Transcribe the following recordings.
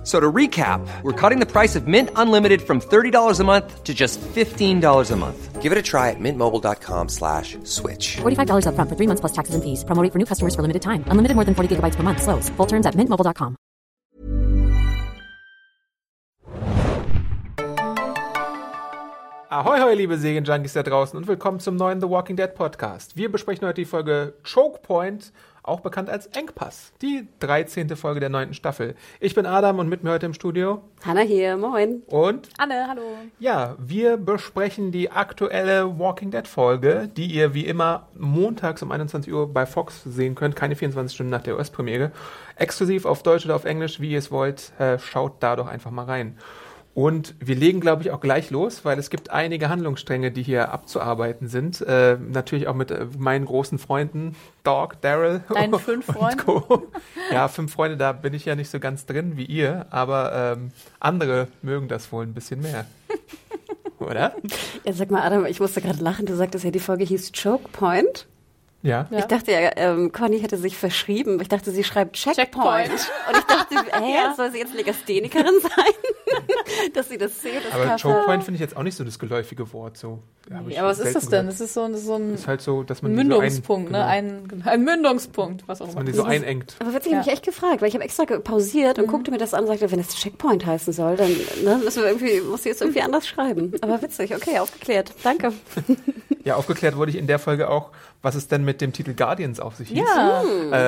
F- So to recap, we're cutting the price of Mint Unlimited from $30 a month to just $15 a month. Give it a try at mintmobile.com slash switch. $45 upfront for three months plus taxes and fees. Promo rate for new customers for limited time. Unlimited more than 40 gigabytes per month. Slows. Full terms at mintmobile.com. Ahoi, hoi, liebe Serienjunkies da draußen und willkommen zum neuen The Walking Dead Podcast. Wir besprechen heute die Folge Choke Point, auch bekannt als Engpass, die 13. Folge der neunten Staffel. Ich bin Adam und mit mir heute im Studio Hanna hier, moin. und Anne, hallo. ja, wir besprechen die aktuelle Walking Dead Folge, die ihr wie immer montags um 21 Uhr bei Fox sehen könnt, keine 24 Stunden nach der US-Premiere. Exklusiv auf Deutsch oder auf Englisch, wie ihr es wollt, äh, schaut da doch einfach mal rein. Und wir legen, glaube ich, auch gleich los, weil es gibt einige Handlungsstränge, die hier abzuarbeiten sind. Äh, natürlich auch mit äh, meinen großen Freunden, Dog, Daryl. Deinen fünf und Freunden? Co. Ja, fünf Freunde, da bin ich ja nicht so ganz drin wie ihr, aber ähm, andere mögen das wohl ein bisschen mehr. Oder? Ja, sag mal, Adam, ich musste gerade lachen. Du sagtest ja, die Folge hieß Choke Point. Ja. Ich dachte ja, ähm, Conny hätte sich verschrieben. Ich dachte, sie schreibt Checkpoint. Checkpoint. Und ich dachte, hä, Ja. soll sie jetzt Legasthenikerin sein? Dass sie das zählt, das Aber Cover. Choke Point finde ich jetzt auch nicht so das geläufige Wort. So. Ja, ich Ja, was ist das denn? gehört. Das ist so, ein- so ein ist halt so, dass man Mündungspunkt, so ein, ne? Ein, ein Mündungspunkt, was auch dass immer. man die so einengt. Aber witzig, ich habe Ja. mich echt gefragt, weil ich habe extra pausiert und guckte mir das an und sagte, wenn es Checkpoint heißen soll, dann ne, müssen wir irgendwie, muss ich jetzt irgendwie anders schreiben. Aber witzig, okay, aufgeklärt. Danke. Ja, aufgeklärt wurde ich in der Folge auch, was es denn mit dem Titel Guardians auf sich hieß. Ja.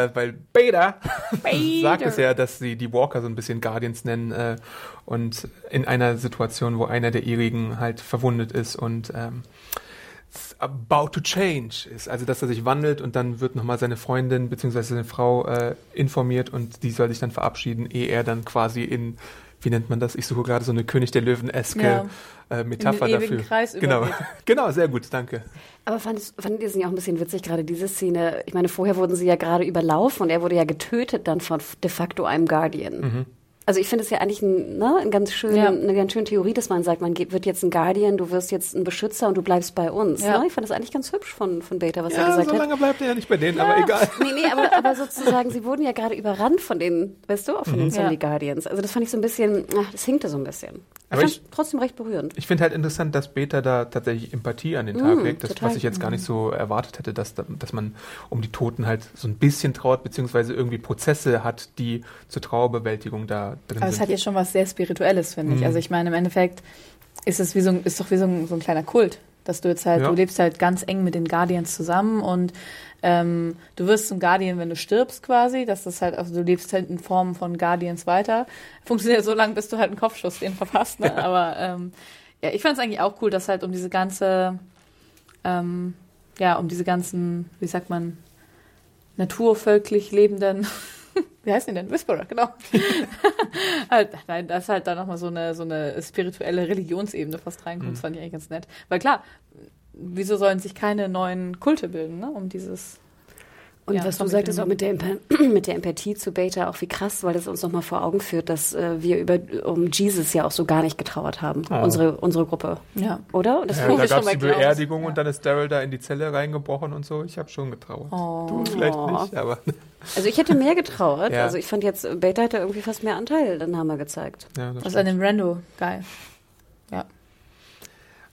Äh, weil Beta, Beta. sagt es ja, dass sie die Walker so ein bisschen Guardians nennen äh, und in einer Situation, wo einer der ihrigen halt verwundet ist und ähm, about to change ist. Also, dass er sich wandelt und dann wird nochmal seine Freundin bzw. seine Frau äh, informiert und die soll sich dann verabschieden, ehe er dann quasi in, wie nennt man das? Ich suche gerade so eine König der Löwen-eske Ja. äh, Metapher In den dafür. Kreis genau. genau, sehr gut, danke. Aber fandest, fandet ihr es nicht auch ein bisschen witzig, gerade diese Szene? Ich meine, vorher wurden sie ja gerade überlaufen und er wurde ja getötet dann von de facto einem Guardian. Mhm. Also ich finde es ja eigentlich ein, ne, ein ganz schön, Ja. eine ganz schöne Theorie, dass man sagt, man geht, wird jetzt ein Guardian, du wirst jetzt ein Beschützer und du bleibst bei uns. Ja. Ne? Ich fand das eigentlich ganz hübsch von, von Beta, was er Ja, gesagt so hat. lange bleibt er ja nicht bei denen, aber egal. Nee, nee, aber, aber sozusagen, sie wurden ja gerade überrannt von den, weißt du, auch von den Mhm. Zombie Ja. Guardians. Also das fand ich so ein bisschen, ach, das hinkte so ein bisschen. Aber fand ich- trotzdem recht berührend. Ich finde halt interessant, dass Beta da tatsächlich Empathie an den Tag Mm, legt, das, total. was ich jetzt gar nicht so erwartet hätte, dass, da- dass man um die Toten halt so ein bisschen traut, beziehungsweise irgendwie Prozesse hat, die zur Trauerbewältigung da drin Aber es hat ja schon was sehr Spirituelles, finde Mhm. ich. Also ich meine, im Endeffekt ist es wie so ein, ist doch wie so ein, so ein kleiner Kult, dass du jetzt halt, Ja. du lebst halt ganz eng mit den Guardians zusammen und ähm, du wirst zum Guardian, wenn du stirbst quasi. Das ist halt, also du lebst halt in Form von Guardians weiter. Funktioniert so lange, bis du halt einen Kopfschuss den verpasst. Ne? Aber ähm, ja, ich fand es eigentlich auch cool, dass halt um diese ganze, ähm, ja, um diese ganzen, wie sagt man, naturvölklich lebenden, wie heißen die denn? Whisperer, genau. halt, nein, dass halt da nochmal so eine, so eine spirituelle Religionsebene fast reinkommt, das fand ich eigentlich ganz nett. Weil klar, wieso sollen sich keine neuen Kulte bilden, ne, um dieses Und Ja, was du sagtest auch mit der, mit der Empathie zu Beta, auch wie krass, weil das uns nochmal vor Augen führt, dass äh, wir über um Jesus ja auch so gar nicht getrauert haben, Oh. unsere, unsere Gruppe. Ja. Oder? Das ja, da gab es die Beerdigung Ja. und dann ist Daryl da in die Zelle reingebrochen und so. Ich habe schon getrauert. Oh. Du vielleicht nicht, aber Also ich hätte mehr getrauert. Ja. Also ich fand jetzt, Beta hatte irgendwie fast mehr Anteil, dann haben wir gezeigt. ja, das Was stimmt. an dem Rando, geil. Ja.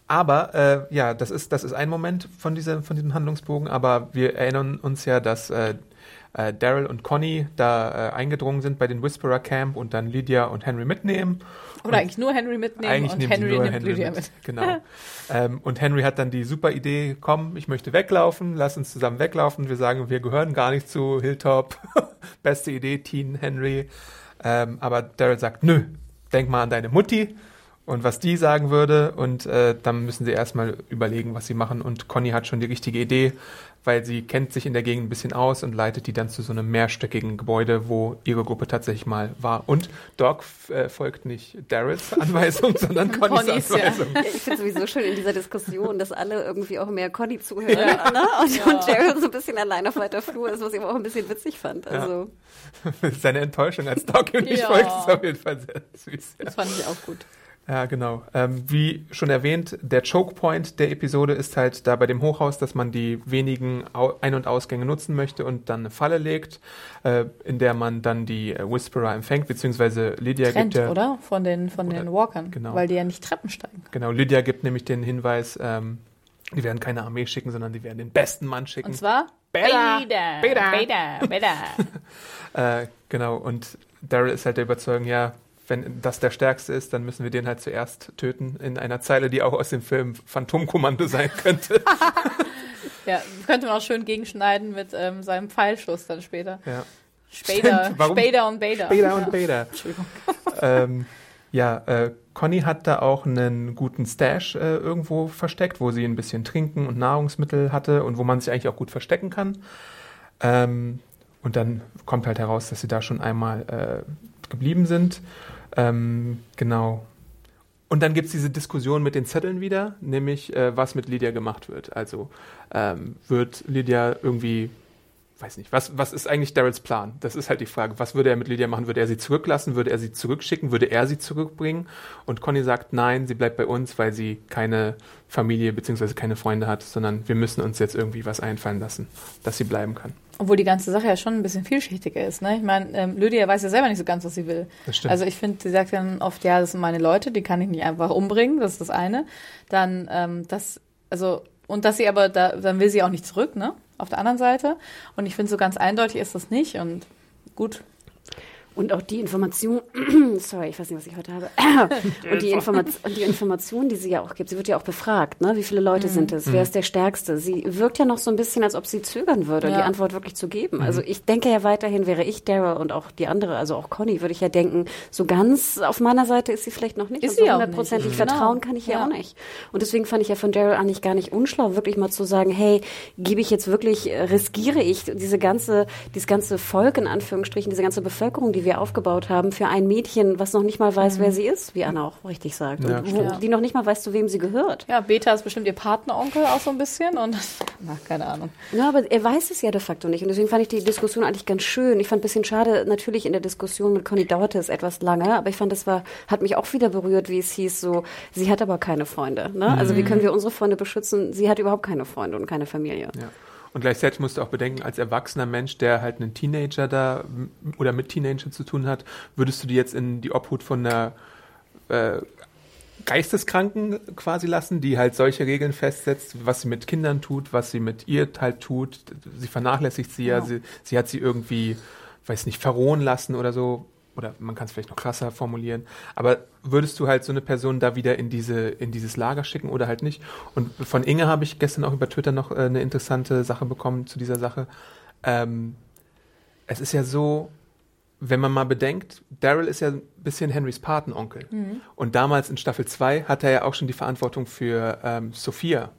Aber äh, ja, das ist, das ist ein Moment von, dieser, von diesem Handlungsbogen, aber wir erinnern uns ja, dass äh, äh, Daryl und Conny da äh, eingedrungen sind bei den Whisperer Camp und dann Lydia und Henry mitnehmen. Oder eigentlich nur Henry mitnehmen Eigentlich und Henry nimmt Henry Lydia mit. mit. Genau. ähm, und Henry hat dann die super Idee, komm, ich möchte weglaufen, lass uns zusammen weglaufen. Wir sagen, wir gehören gar nicht zu Hilltop. Beste Idee, Teen Henry. Ähm, aber Daryl sagt, nö, denk mal an deine Mutti. Und was die sagen würde. Und äh, dann müssen sie erstmal überlegen, was sie machen. Und Conny hat schon die richtige Idee, weil sie kennt sich in der Gegend ein bisschen aus und leitet die dann zu so einem mehrstöckigen Gebäude, wo ihre Gruppe tatsächlich mal war. Und Doc äh, folgt nicht Daryls Anweisung, sondern Connys Connys, ja. Anweisung. Ja, ich finde sowieso schön in dieser Diskussion, dass alle irgendwie auch mehr Conny zuhören ne? und, und Daryl so ein bisschen allein auf weiter Flur ist, was ich aber auch ein bisschen witzig fand. Also Seine Enttäuschung als Doc und nicht Ja. folgt ist auf jeden Fall sehr süß. Ja. Das fand ich auch gut. Ja, genau. Ähm, wie schon erwähnt, der Choke Point der Episode ist halt da bei dem Hochhaus, dass man die wenigen Au Ein- und Ausgänge nutzen möchte und dann eine Falle legt, äh, in der man dann die äh, Whisperer empfängt, beziehungsweise Lydia Trennt, gibt ja, oder? Von den, von den Oder- Walkern. genau. Weil die ja nicht Treppen steigen. genau, Lydia gibt nämlich den Hinweis, ähm, die werden keine Armee schicken, sondern die werden den besten Mann schicken. Und zwar. Beta. Beta. Beta. Beta. Äh, genau, und Daryl ist halt der Überzeugung, ja, wenn das der Stärkste ist, dann müssen wir den halt zuerst töten, in einer Zeile, die auch aus dem Film Phantomkommando sein könnte. Ja, könnte man auch schön gegenschneiden mit ähm, seinem Pfeilschuss dann später. ja. Später, später und Beta. Beta und. Beta. Entschuldigung. ähm, ja, äh, Conny hat da auch einen guten Stash äh, irgendwo versteckt, wo sie ein bisschen Trinken und Nahrungsmittel hatte und wo man sich eigentlich auch gut verstecken kann. Ähm, und dann kommt halt heraus, dass sie da schon einmal äh, geblieben sind. Ähm, genau. Und dann gibt es diese Diskussion mit den Zetteln wieder, nämlich äh, was mit Lydia gemacht wird. Also ähm, wird Lydia irgendwie weiß nicht, was, was ist eigentlich Daryls Plan? Das ist halt die Frage. Was würde er mit Lydia machen? Würde er sie zurücklassen? Würde er sie zurückschicken? Würde er sie zurückbringen? Und Conny sagt, nein, sie bleibt bei uns, weil sie keine Familie bzw. keine Freunde hat, sondern wir müssen uns jetzt irgendwie was einfallen lassen, dass sie bleiben kann. Obwohl die ganze Sache ja schon ein bisschen vielschichtiger ist. Ne? Ich meine, ähm, Lydia weiß ja selber nicht so ganz, was sie will. Das stimmt. Also ich finde, sie sagt dann oft, ja, das sind meine Leute, die kann ich nicht einfach umbringen, das ist das eine. Dann, ähm, das, also, und dass sie aber, da, dann will sie auch nicht zurück, ne? Auf der anderen Seite. Und ich finde, so ganz eindeutig ist das nicht. Und gut, Und auch die Information, sorry, ich weiß nicht, was ich heute habe. und, die Informa und die Information, die sie ja auch gibt, sie wird ja auch befragt, ne? Wie viele Leute Mhm. sind es? Wer ist der Stärkste? Sie wirkt ja noch so ein bisschen, als ob sie zögern würde, Ja. die Antwort wirklich zu geben. Also ich denke ja weiterhin, wäre ich Daryl und auch die andere, also auch Conny, würde ich ja denken, so ganz auf meiner Seite ist sie vielleicht noch nicht. Ist und so hundertprozentig Mhm. vertrauen Genau. kann ich ja. Ja. auch nicht. Und deswegen fand ich ja von Daryl eigentlich gar nicht unschlau, wirklich mal zu sagen, hey, gebe ich jetzt wirklich, äh, riskiere ich diese ganze, dieses ganze Volk in Anführungsstrichen, diese ganze Bevölkerung, die wir aufgebaut haben, für ein Mädchen, was noch nicht mal weiß, wer sie ist, wie Anna auch richtig sagt. Ja, und wo, die noch nicht mal weiß, zu wem sie gehört. ja, Beta ist bestimmt ihr Partneronkel auch so ein bisschen. Und, na, keine Ahnung. Ja, aber er weiß es ja de facto nicht. Und deswegen fand ich die Diskussion eigentlich ganz schön. Ich fand ein bisschen schade, natürlich in der Diskussion mit Conny dauerte es etwas lange, aber ich fand, das war, hat mich auch wieder berührt, wie es hieß, so, sie hat aber keine Freunde. Ne? Also wie können wir unsere Freunde beschützen? Sie hat überhaupt keine Freunde und keine Familie. Ja. Und gleichzeitig musst du auch bedenken, als erwachsener Mensch, der halt einen Teenager da oder mit Teenagern zu tun hat, würdest du die jetzt in die Obhut von einer äh, Geisteskranken quasi lassen, die halt solche Regeln festsetzt, was sie mit Kindern tut, was sie mit ihr halt tut. Sie vernachlässigt sie ja, Ja. sie, sie hat sie irgendwie, weiß nicht, verrohen lassen oder so. Oder man kann es vielleicht noch krasser formulieren. Aber würdest du halt so eine Person da wieder in diese in dieses Lager schicken oder halt nicht? Und von Inge habe ich gestern auch über Twitter noch äh, eine interessante Sache bekommen zu dieser Sache. Ähm, es ist ja so, wenn man mal bedenkt, Daryl ist ja ein bisschen Henrys Patenonkel. Und damals in Staffel 2 hat er ja auch schon die Verantwortung für ähm, Sophia.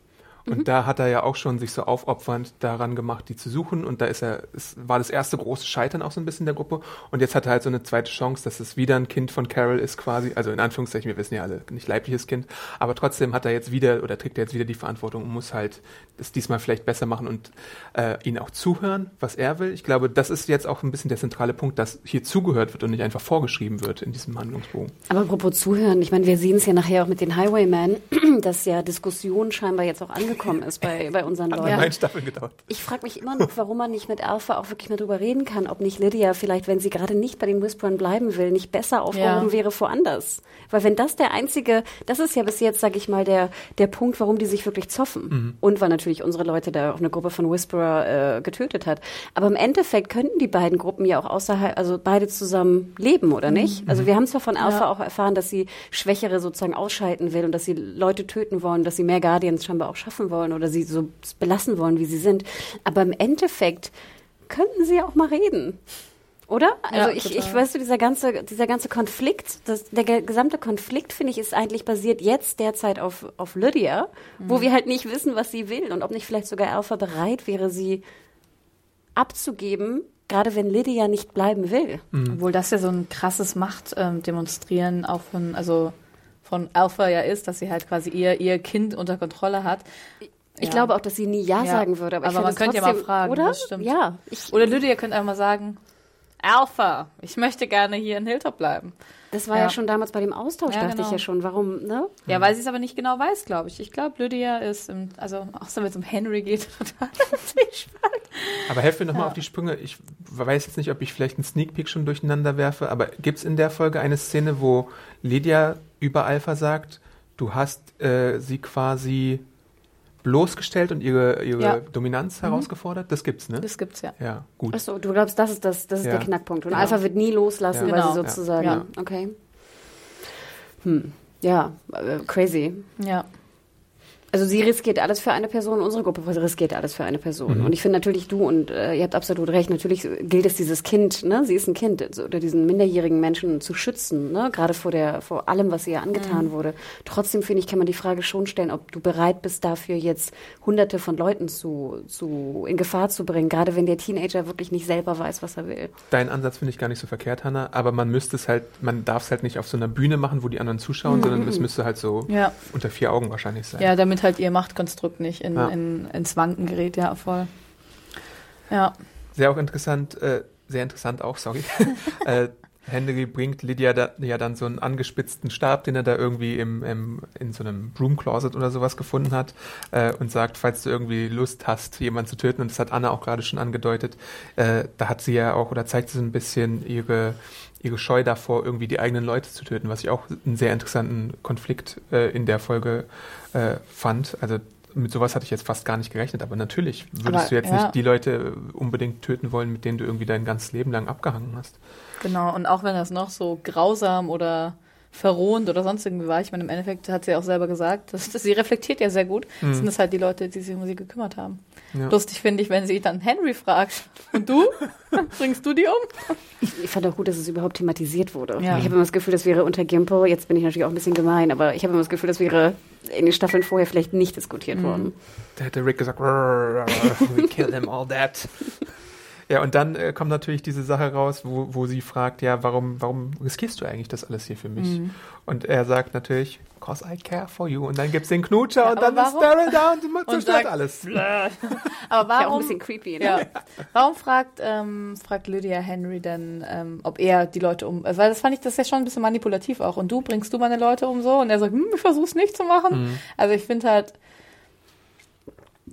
Und da hat er ja auch schon sich so aufopfernd daran gemacht, die zu suchen. Und da ist er, es war das erste große Scheitern auch so ein bisschen der Gruppe. Und jetzt hat er halt so eine zweite Chance, dass es wieder ein Kind von Carol ist quasi. Also in Anführungszeichen, wir wissen ja alle, nicht leibliches Kind. Aber trotzdem hat er jetzt wieder oder trägt er jetzt wieder die Verantwortung und muss halt das diesmal vielleicht besser machen und äh, ihn auch zuhören, was er will. Ich glaube, das ist jetzt auch ein bisschen der zentrale Punkt, dass hier zugehört wird und nicht einfach vorgeschrieben wird in diesem Handlungsbogen. Aber apropos Zuhören, ich meine, wir sehen es ja nachher auch mit den Highwaymen, dass ja Diskussion scheinbar jetzt auch angekommen ist bei, bei unseren Hat Leuten. neun Staffeln gedauert. Ich frage mich immer noch, warum man nicht mit Alpha auch wirklich mal drüber reden kann, ob nicht Lydia vielleicht, wenn sie gerade nicht bei den Whisperern bleiben will, nicht besser aufgehoben Ja. wäre woanders. Weil wenn das der einzige, das ist ja bis jetzt, sage ich mal, der, der Punkt, warum die sich wirklich zoffen. Und weil natürlich unsere Leute da auch eine Gruppe von Whisperer äh, getötet hat. Aber im Endeffekt könnten die beiden Gruppen ja auch außerhalb, also beide zusammen leben, oder nicht? Also wir haben zwar von Alpha auch erfahren, dass sie Schwächere sozusagen ausschalten will und dass sie Leute töten wollen, dass sie mehr Guardians scheinbar auch schaffen wollen oder sie so belassen wollen, wie sie sind. Aber im Endeffekt könnten sie ja auch mal reden. Oder? Also Ja, ich, total. ich weißt du, dieser ganze, dieser ganze Konflikt, das, der ge- gesamte Konflikt, finde ich, ist eigentlich basiert jetzt derzeit auf, auf Lydia, Mhm. wo wir halt nicht wissen, was sie will und ob nicht vielleicht sogar Alpha bereit wäre, sie abzugeben, gerade wenn Lydia nicht bleiben will. Obwohl das ja so ein krasses Machtdemonstrieren auch von, also von Alpha ja ist, dass sie halt quasi ihr, ihr Kind unter Kontrolle hat. Ich Ja. glaube auch, dass sie nie Ja, Ja. sagen würde. Aber, ich Aber man finde könnte ja mal trotzdem- fragen, oder? das stimmt. Ja. Ich, Oder Lydia könnte einfach mal sagen, Alpha, ich möchte gerne hier in Hilltop bleiben. das war ja. Ja. schon damals bei dem Austausch, Ja, dachte ich genau. ja schon. Warum, ne? Ja, weil sie es aber nicht genau weiß, glaube ich. Ich glaube, Lydia ist, im, also außer wenn es um Henry geht, total spannend. Aber helf mir nochmal auf die Sprünge. Ich weiß jetzt nicht, ob ich vielleicht einen Sneak Peek schon durcheinander werfe, aber gibt es in der Folge eine Szene, wo Lydia über Alpha sagt, du hast äh, sie quasi bloßgestellt und ihre, ihre Ja. Dominanz herausgefordert? Das gibt's, ne? Das gibt's ja. ja, gut. Achso, du glaubst, das ist, das, das ist Ja. der Knackpunkt. Und Genau. Alpha wird nie loslassen, Ja. weil Genau. sie sozusagen. Ja. Okay. Hm. Ja, äh, crazy. Ja. Also sie riskiert alles für eine Person, unsere Gruppe riskiert alles für eine Person. Mhm. Und ich finde natürlich du und äh, ihr habt absolut recht, natürlich gilt es dieses Kind, ne, sie ist ein Kind, also, oder diesen minderjährigen Menschen zu schützen, ne, gerade vor der vor allem, was ihr angetan Mhm. wurde. Trotzdem finde ich, kann man die Frage schon stellen, ob du bereit bist dafür jetzt hunderte von Leuten zu zu in Gefahr zu bringen, gerade wenn der Teenager wirklich nicht selber weiß, was er will. Dein Ansatz finde ich gar nicht so verkehrt, Hannah, aber man müsste es halt, man darf es halt nicht auf so einer Bühne machen, wo die anderen zuschauen, sondern es müsste halt so Ja. unter vier Augen wahrscheinlich sein. Ja, damit halt ihr Machtkonstrukt nicht in, Ja. in, ins Wanken gerät, ja, voll. Ja. Sehr auch interessant, äh, sehr interessant auch, sorry. äh, Henry bringt Lydia da, ja dann so einen angespitzten Stab, den er da irgendwie im, im, in so einem Broom Closet oder sowas gefunden hat äh, und sagt, falls du irgendwie Lust hast, jemanden zu töten, und das hat Anna auch gerade schon angedeutet, äh, da hat sie ja auch oder zeigt sie so ein bisschen ihre ihre Scheu davor, irgendwie die eigenen Leute zu töten, was ich auch einen sehr interessanten Konflikt äh, in der Folge äh, fand. Also mit sowas hatte ich jetzt fast gar nicht gerechnet, aber natürlich würdest Aber, du jetzt ja. nicht die Leute unbedingt töten wollen, mit denen du irgendwie dein ganzes Leben lang abgehangen hast. Genau, und auch wenn das noch so grausam oder verrohend oder sonst irgendwie war, ich meine, im Endeffekt hat sie auch selber gesagt, dass, dass sie reflektiert ja sehr gut, sind das halt die Leute, die sich um sie gekümmert haben. Ja. Lustig finde ich, wenn sie dann Henry fragt, und du? Bringst du die um? Ich fand auch gut, dass es überhaupt thematisiert wurde. Ja. Ich habe immer das Gefühl, das wäre unter Gimpo, jetzt bin ich natürlich auch ein bisschen gemein, aber ich habe immer das Gefühl, das wäre in den Staffeln vorher vielleicht nicht diskutiert worden. Da hätte Rick gesagt, "Rrrr, we kill them all that. Ja, und dann äh, kommt natürlich diese Sache raus, wo, wo sie fragt, ja, warum, warum riskierst du eigentlich das alles hier für mich? Mhm. Und er sagt natürlich, cause I care for you. Und dann gibt's den Knutscher Ja, und dann ist warum? Daryl da und Und zerstört sagt, alles. Aber Ja, auch ein warum, bisschen creepy, ne? ja, warum fragt, ähm, fragt Lydia Henry denn, ähm, ob er die Leute um, weil das fand ich, das ist ja schon ein bisschen manipulativ auch. Und du, bringst du meine Leute um so? Und er sagt, hm, ich versuch's nicht zu machen. Also ich finde halt,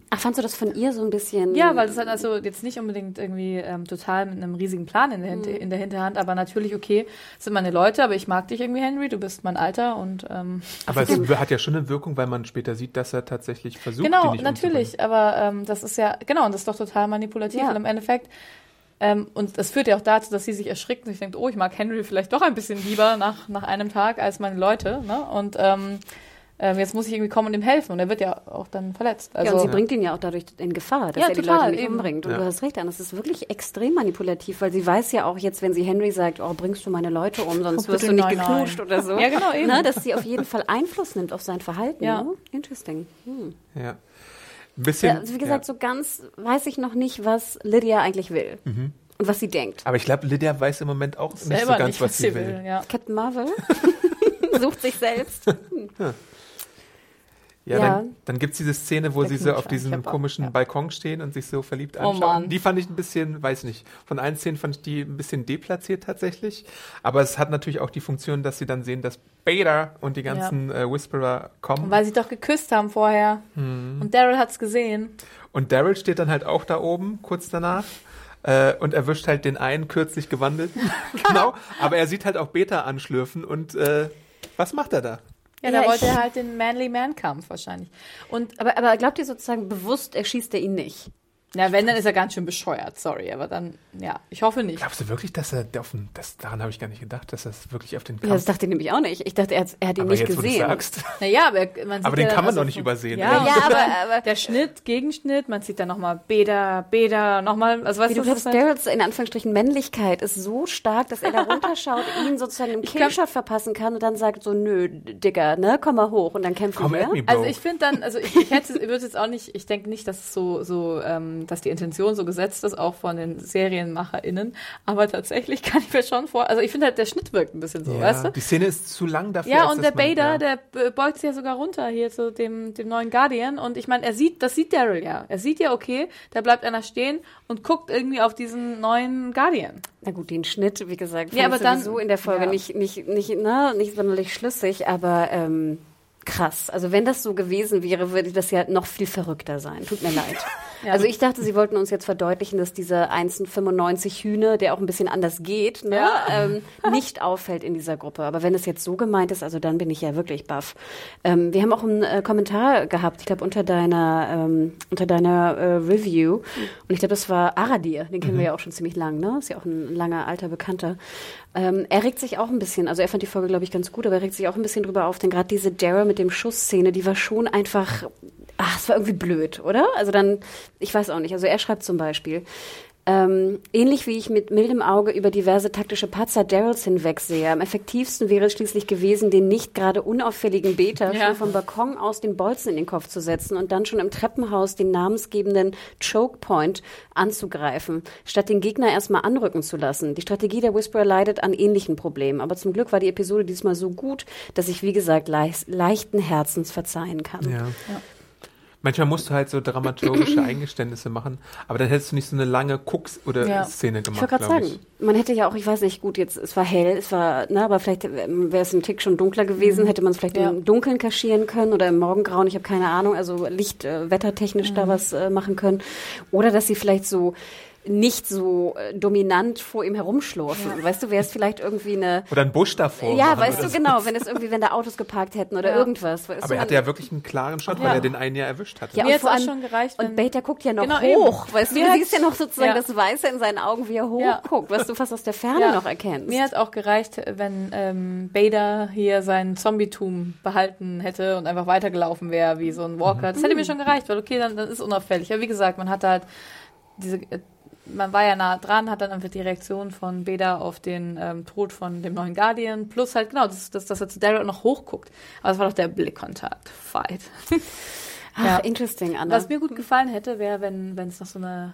Ach, fandst du das von ihr so ein bisschen? Ja, weil das halt also jetzt nicht unbedingt irgendwie ähm, total mit einem riesigen Plan in der, Mhm. In der Hinterhand, aber natürlich, okay, es sind meine Leute, aber ich mag dich irgendwie, Henry, du bist mein Alter und ähm, Aber es hat ja schon eine Wirkung, weil man später sieht, dass er tatsächlich versucht, die genau, nicht natürlich, aber ähm, das ist ja, genau, und das ist doch total manipulativ Ja. und im Endeffekt ähm, und das führt ja auch dazu, dass sie sich erschrickt und sich denkt, oh, ich mag Henry vielleicht doch ein bisschen lieber nach, nach einem Tag als meine Leute, ne? Und ähm, ähm, jetzt muss ich irgendwie kommen und ihm helfen und er wird ja auch dann verletzt. Also, ja, und sie bringt ihn ja auch dadurch in Gefahr, dass Ja, er die total, Leute nicht eben. umbringt. Und Ja. du hast recht, Anna, das ist wirklich extrem manipulativ, weil sie weiß ja auch jetzt, wenn sie Henry sagt, oh, bringst du meine Leute um, sonst Oh, wirst du nicht nein, geknutscht nein. oder so. Ja, genau, eben. Ne, dass sie auf jeden Fall Einfluss nimmt auf sein Verhalten. Ja. Ne? Interesting. Hm. Ja. Ein bisschen. Ja, also wie gesagt, ja. so ganz weiß ich noch nicht, was Lydia eigentlich will Mhm. und was sie denkt. Aber ich glaube, Lydia weiß im Moment auch nicht so selber ganz, nicht, was sie will. Ja. Captain Marvel sucht sich selbst. Ja, Ja. dann, dann gibt's diese Szene, wo Der sie so auf diesem auch, komischen ja. Balkon stehen und sich so verliebt Oh anschauen. Mann. Die fand ich ein bisschen, weiß nicht, von allen Szenen fand ich die ein bisschen deplatziert tatsächlich. Aber es hat natürlich auch die Funktion, dass sie dann sehen, dass Beta und die ganzen äh, Whisperer kommen. Weil sie doch geküsst haben vorher. Mhm. Und Daryl hat's gesehen. Und Daryl steht dann halt auch da oben, kurz danach. Äh, und erwischt halt den einen kürzlich gewandelten. genau. Aber er sieht halt auch Beta anschlürfen und äh, was macht er da? Ja, Ja, da wollte er halt den Manly Man Kampf wahrscheinlich. Und Aber, aber glaubt ihr sozusagen bewusst, erschießt er ihn nicht? Ja, wenn, dann ist er ganz schön bescheuert, sorry, aber dann, ja, ich hoffe nicht. Glaubst du wirklich, dass er auf den, das, daran habe ich gar nicht gedacht, dass das wirklich auf den Ja, Kampf... das dachte ich nämlich auch nicht. Ich dachte, er, hat- er hat ihn aber nicht jetzt, wo du gesehen. sagst. Naja, aber er- man sieht Aber den ja kann man also doch nicht übersehen, Ja, oder? ja Ja, aber, aber- der Schnitt, Gegenschnitt, man sieht dann nochmal Beda, Beda, nochmal, also weißt Wie du glaubst, halt- Daryls in Anführungsstrichen Männlichkeit ist so stark, dass er da runterschaut, ihn sozusagen im Killshot verpassen kann und dann sagt so, nö, Digga, ne, komm mal hoch und dann kämpfen wir. Also ich finde dann, also ich, ich hätte, ich würde jetzt auch nicht, ich denke nicht, dass es so, so, ähm, dass die Intention so gesetzt ist, auch von den SerienmacherInnen. Aber tatsächlich kann ich mir schon vor, also ich finde halt, der Schnitt wirkt ein bisschen so, ja, weißt du? Die Szene ist zu lang dafür. Ja, und der Bader, ja. der beugt sich ja sogar runter hier zu dem, dem neuen Guardian. Und ich meine, er sieht, das sieht Daryl ja. Er sieht ja, okay, da bleibt einer stehen und guckt irgendwie auf diesen neuen Guardian. Na gut, den Schnitt, wie gesagt, Ja, aber ich dann- sowieso in der Folge ja. nicht, nicht, nicht, ne, nicht sonderlich schlüssig, aber ähm, krass. Also wenn das so gewesen wäre, würde das ja noch viel verrückter sein. Tut mir leid. Ja. Also ich dachte, sie wollten uns jetzt verdeutlichen, dass dieser 1,95 Hühner, der auch ein bisschen anders geht, ne, Ja. ähm, nicht auffällt in dieser Gruppe. Aber wenn es jetzt so gemeint ist, also dann bin ich ja wirklich baff. Ähm, wir haben auch einen äh, Kommentar gehabt, ich glaube unter deiner ähm, unter deiner äh, Review. Und ich glaube, das war Aradir, den kennen wir ja auch schon ziemlich lang, ne? Ist ja auch ein langer alter Bekannter. Ähm, er regt sich auch ein bisschen, also er fand die Folge, glaube ich, ganz gut, aber er regt sich auch ein bisschen drüber auf, denn gerade diese Daryl mit dem Schussszene, die war schon einfach, ach, es war irgendwie blöd, oder? Also dann, ich weiß auch nicht. Also er schreibt zum Beispiel, ähm, ähnlich wie ich mit mildem Auge über diverse taktische Patzer Daryls hinwegsehe. Am effektivsten wäre es schließlich gewesen, den nicht gerade unauffälligen Beta Ja. schon vom Balkon aus den Bolzen in den Kopf zu setzen und dann schon im Treppenhaus den namensgebenden Choke Point anzugreifen, statt den Gegner erstmal anrücken zu lassen. Die Strategie der Whisperer leidet an ähnlichen Problemen, aber zum Glück war die Episode diesmal so gut, dass ich, wie gesagt, leis- leichten Herzens verzeihen kann. Ja. Manchmal musst du halt so dramaturgische Eingeständnisse machen, aber dann hättest du nicht so eine lange Gucks- oder Ja. Szene Ich gemacht, wollte gerade sagen, ich. man hätte ja auch, ich weiß nicht, gut, jetzt, es war hell, es war, ne, aber vielleicht ähm, wäre es ein Tick schon dunkler gewesen, hätte man es vielleicht Ja. im Dunkeln kaschieren können oder im Morgengrauen, ich habe keine Ahnung, also Licht, äh, wettertechnisch da was äh, machen können. Oder dass sie vielleicht so nicht so äh, dominant vor ihm herumschlurfen. Weißt du, wäre es vielleicht irgendwie eine. Oder ein Busch davor. ja, weißt du genau, wenn es irgendwie, wenn da Autos geparkt hätten oder Ja. irgendwas. Weißt Aber du, er hatte ja wirklich einen klaren Shot, weil Ja. er den einen ja erwischt hatte. ja, Mir und vor auch allem, schon gereicht, wenn- und Bater guckt ja noch Genau, hoch, eben. weißt du, Mir du siehst ja noch sozusagen Ja. das Weiße in seinen Augen, wie er Ja. hochguckt, was du fast aus der Ferne Ja. noch erkennst. Mir hat auch gereicht, wenn ähm, Bader hier sein Zombietum behalten hätte und einfach weitergelaufen wäre wie so ein Walker. Das hätte mir schon gereicht, weil okay, dann, dann ist unauffällig. Aber wie gesagt, man hatte halt diese, äh, man war ja nah dran, hat dann einfach die Reaktion von Beda auf den ähm, Tod von dem neuen Guardian, plus halt genau, dass, dass, dass er zu Daryl noch hochguckt. Aber das war doch der Blickkontakt. Fight. Ach, Ja. interesting, Anna. Was mir gut gefallen hätte, wäre, wenn wenn es noch so eine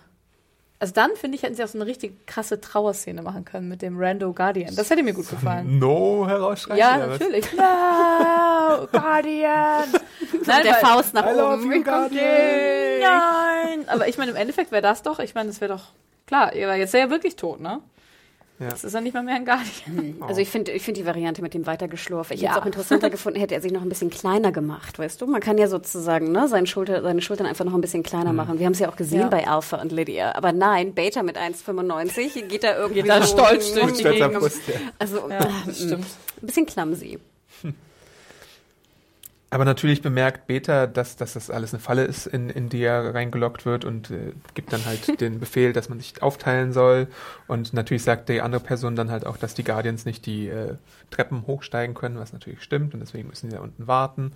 also dann, finde ich, hätten sie auch so eine richtig krasse Trauerszene machen können mit dem Rando Guardian. Das hätte mir gut gefallen. No herausschreien. Ja, natürlich. No, Guardian. Nein, der Faust nach I love oben. you, Guardian. Nein. Aber ich meine, im Endeffekt wäre das doch, ich meine, das wäre doch, klar, aber jetzt ist er ja wirklich tot, ne? Ja. Jetzt ist er nicht mal mehr ein Guardian. Also ich finde ich finde die Variante mit dem Weitergeschlurf. Ich Ja. hätte es auch interessanter gefunden, hätte er sich noch ein bisschen kleiner gemacht, weißt du? Man kann ja sozusagen ne, seine, Schulter, seine Schultern einfach noch ein bisschen kleiner machen. Wir haben es ja auch gesehen Ja. bei Alpha und Lydia. Aber nein, Beta mit 1,95 geht da irgendwie Geht da so stolz durch die Gegend. Also Ja, äh, stimmt. ein bisschen clumsy. Aber natürlich bemerkt Beta, dass, dass das alles eine Falle ist, in, in die er reingelockt wird und äh, gibt dann halt den Befehl, dass man sich aufteilen soll. Und natürlich sagt die andere Person dann halt auch, dass die Guardians nicht die äh, Treppen hochsteigen können, was natürlich stimmt und deswegen müssen sie da unten warten.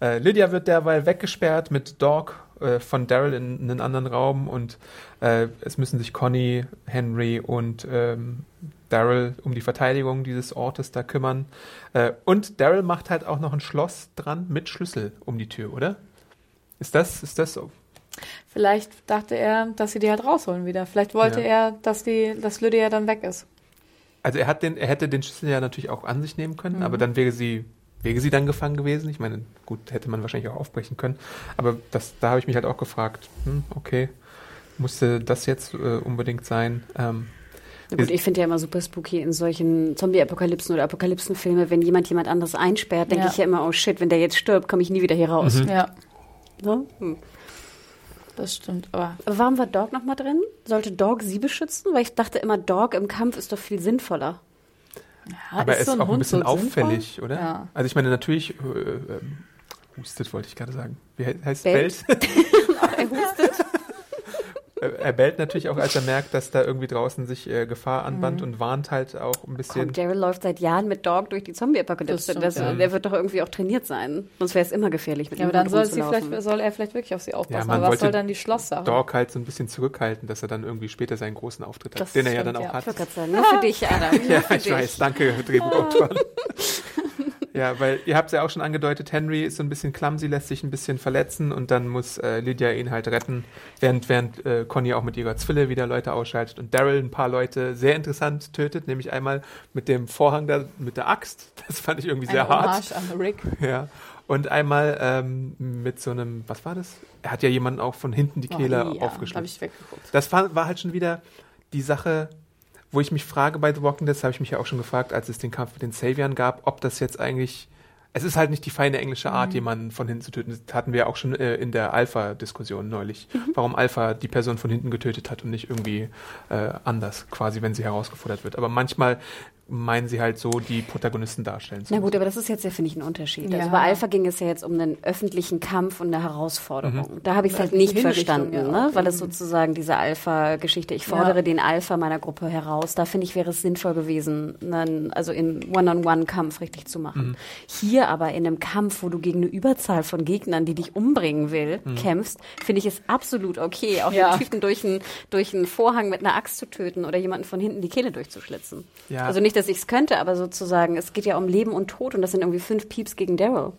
Äh, Lydia wird derweil weggesperrt mit Dog äh, von Daryl in, in einen anderen Raum und äh, es müssen sich Conny, Henry und ähm, Daryl um die Verteidigung dieses Ortes da kümmern. Äh, und Daryl macht halt auch noch ein Schloss dran mit Schlüssel um die Tür, oder? Ist das, ist das so? Vielleicht dachte er, dass sie die halt rausholen wieder. Vielleicht wollte Ja. er, dass die, dass Lydia dann weg ist. Also er hat den, er hätte den Schlüssel ja natürlich auch an sich nehmen können, aber dann wäre sie, wäre sie dann gefangen gewesen. Ich meine, gut, hätte man wahrscheinlich auch aufbrechen können. Aber das, da habe ich mich halt auch gefragt, hm, okay, musste das jetzt äh, unbedingt sein? Ähm, Na gut, ich finde ja immer super spooky in solchen Zombie-Apokalypsen oder Apokalypsenfilme, wenn jemand jemand anderes einsperrt, denke Ja. ich ja immer, oh shit, wenn der jetzt stirbt, komme ich nie wieder hier raus. Ja, Ne? Hm. das stimmt. Aber Warum war Dog nochmal drin? Sollte Dog sie beschützen? Weil ich dachte immer, Dog im Kampf ist doch viel sinnvoller. Ja, aber er ist so ein auch ein Hund bisschen so sinnvoll? auffällig, oder? Ja. Also ich meine, natürlich, äh, ähm, hustet wollte ich gerade sagen. Wie he- heißt Bellt? Bellt? Er bellt natürlich auch, als er merkt, dass da irgendwie draußen sich äh, Gefahr anbahnt Mhm. und warnt halt auch ein bisschen. Komm, Daryl läuft seit Jahren mit Dog durch die Zombie-Apokalypse. Ja. Der wird doch irgendwie auch trainiert sein. Sonst wäre es immer gefährlich mit Ja, ihm aber dann soll, sie rumzulaufen. vielleicht, soll er vielleicht wirklich auf sie aufpassen. man aber was soll dann die Schlosssache? Dog halt so ein bisschen zurückhalten, dass er dann irgendwie später seinen großen Auftritt hat, Das den er ja dann auch ja. hat. Ich wollte gerade sagen, nur für dich, Adam. Ja, für ich dich. weiß, danke, Drehbuchautoren. ja, weil ihr habt es ja auch schon angedeutet, Henry ist so ein bisschen clumsy, lässt sich ein bisschen verletzen und dann muss äh, Lydia ihn halt retten, während, während äh, Conny auch mit ihrer Zwille wieder Leute ausschaltet und Daryl ein paar Leute sehr interessant tötet, nämlich einmal mit dem Vorhang da, mit der Axt. Das fand ich irgendwie sehr Eine hart. An Rick. Ja. Und einmal ähm, mit so einem, was war das? Er hat ja jemanden auch von hinten die Kehle oh, ja, weggeguckt. Das war, war halt schon wieder die Sache, wo ich mich frage bei The Walking Dead, das habe ich mich ja auch schon gefragt, als es den Kampf mit den Saviern gab, ob das jetzt eigentlich. Es ist halt nicht die feine englische Art, Mhm. jemanden von hinten zu töten. Das hatten wir ja auch schon äh, in der Alpha-Diskussion neulich. Mhm. Warum Alpha die Person von hinten getötet hat und nicht irgendwie äh, anders, quasi, wenn sie herausgefordert wird. Aber manchmal meinen sie halt so, die Protagonisten darstellen zu Na gut, aber das ist jetzt ja, finde ich, ein Unterschied. Ja. Also bei Alpha ging es ja jetzt um einen öffentlichen Kampf und eine Herausforderung. Da habe ich es halt nicht verstanden, ja, ne? weil es eben. sozusagen diese Alpha-Geschichte, ich fordere Ja. den Alpha meiner Gruppe heraus. Da finde ich, wäre es sinnvoll gewesen, einen, also im One-on-One-Kampf richtig zu machen. Hier aber in einem Kampf, wo du gegen eine Überzahl von Gegnern, die dich umbringen will, kämpfst, finde ich es absolut okay, auch Ja. den Typen durch einen, durch einen Vorhang mit einer Axt zu töten oder jemanden von hinten die Kehle durchzuschlitzen. Ja. Also nicht, dass ich es könnte, aber sozusagen, es geht ja um Leben und Tod und das sind irgendwie fünf Pieps gegen Daryl.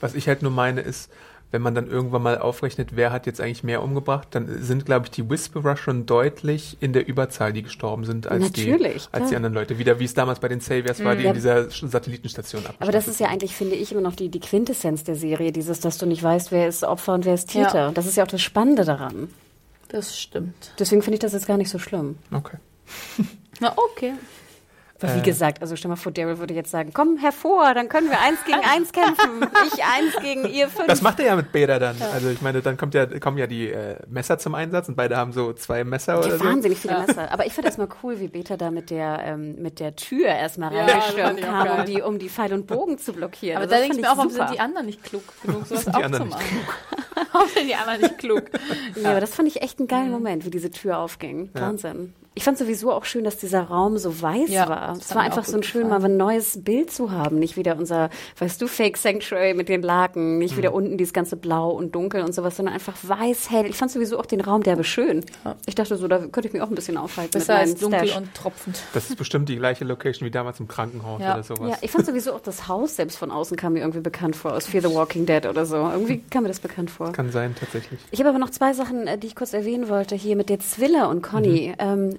Was ich halt nur meine ist, wenn man dann irgendwann mal aufrechnet, wer hat jetzt eigentlich mehr umgebracht, dann sind, glaube ich, die Whisperer schon deutlich in der Überzahl, die gestorben sind, als, die, als klar. die anderen Leute. Wieder wie es damals bei den Saviors war, die Ja. in dieser Satellitenstation abgeschnitten Aber das ist ja eigentlich, finde ich, immer noch die, die Quintessenz der Serie, dieses, dass du nicht weißt, wer ist Opfer und wer ist Täter. Ja. Das ist ja auch das Spannende daran. Das stimmt. Deswegen finde ich das jetzt gar nicht so schlimm. Okay. Na, okay. Weil Äh. wie gesagt, also stell mal vor, Daryl würde jetzt sagen, komm hervor, dann können wir eins gegen eins kämpfen. Ich eins gegen ihr fünf. Das macht er ja mit Beda dann. Also ich meine, dann kommt ja, kommen ja die äh, Messer zum Einsatz und beide haben so zwei Messer oder Ja, so. wahnsinnig viele Messer. Aber ich fand erstmal cool, wie Beta da mit der, ähm, mit der Tür erstmal Ja, reingestürmt kam, um die, um die Pfeil und Bogen zu blockieren. Aber Also da das denke ich mir auch, warum sind die anderen nicht klug genug, sowas Sind die auch anderen zu nicht machen? warum sind die anderen nicht klug? Ja, aber das fand ich echt einen geilen Moment, wie diese Tür aufging. Wahnsinn. Ich fand sowieso auch schön, dass dieser Raum so weiß Ja, war. das Es war einfach so ein schön, gefallen. mal ein neues Bild zu haben. Nicht wieder unser, weißt du, Fake Sanctuary mit den Laken, nicht Mhm. wieder unten dieses ganze Blau und Dunkel und sowas, sondern einfach weiß, hell. Ich fand sowieso auch den Raum derbe schön. Ich dachte so, da könnte ich mich auch ein bisschen aufhalten Besser mit als meinem dunkel Stash. und tropfend. Das ist bestimmt die gleiche Location wie damals im Krankenhaus Ja. oder sowas. Ja, ich fand sowieso auch das Haus selbst von außen kam mir irgendwie bekannt vor, aus Fear the Walking Dead oder so. Irgendwie kam mir das bekannt vor. Kann sein, tatsächlich. Ich habe aber noch zwei Sachen, äh, die ich kurz erwähnen wollte, hier mit der Zwille und Conny. Ähm,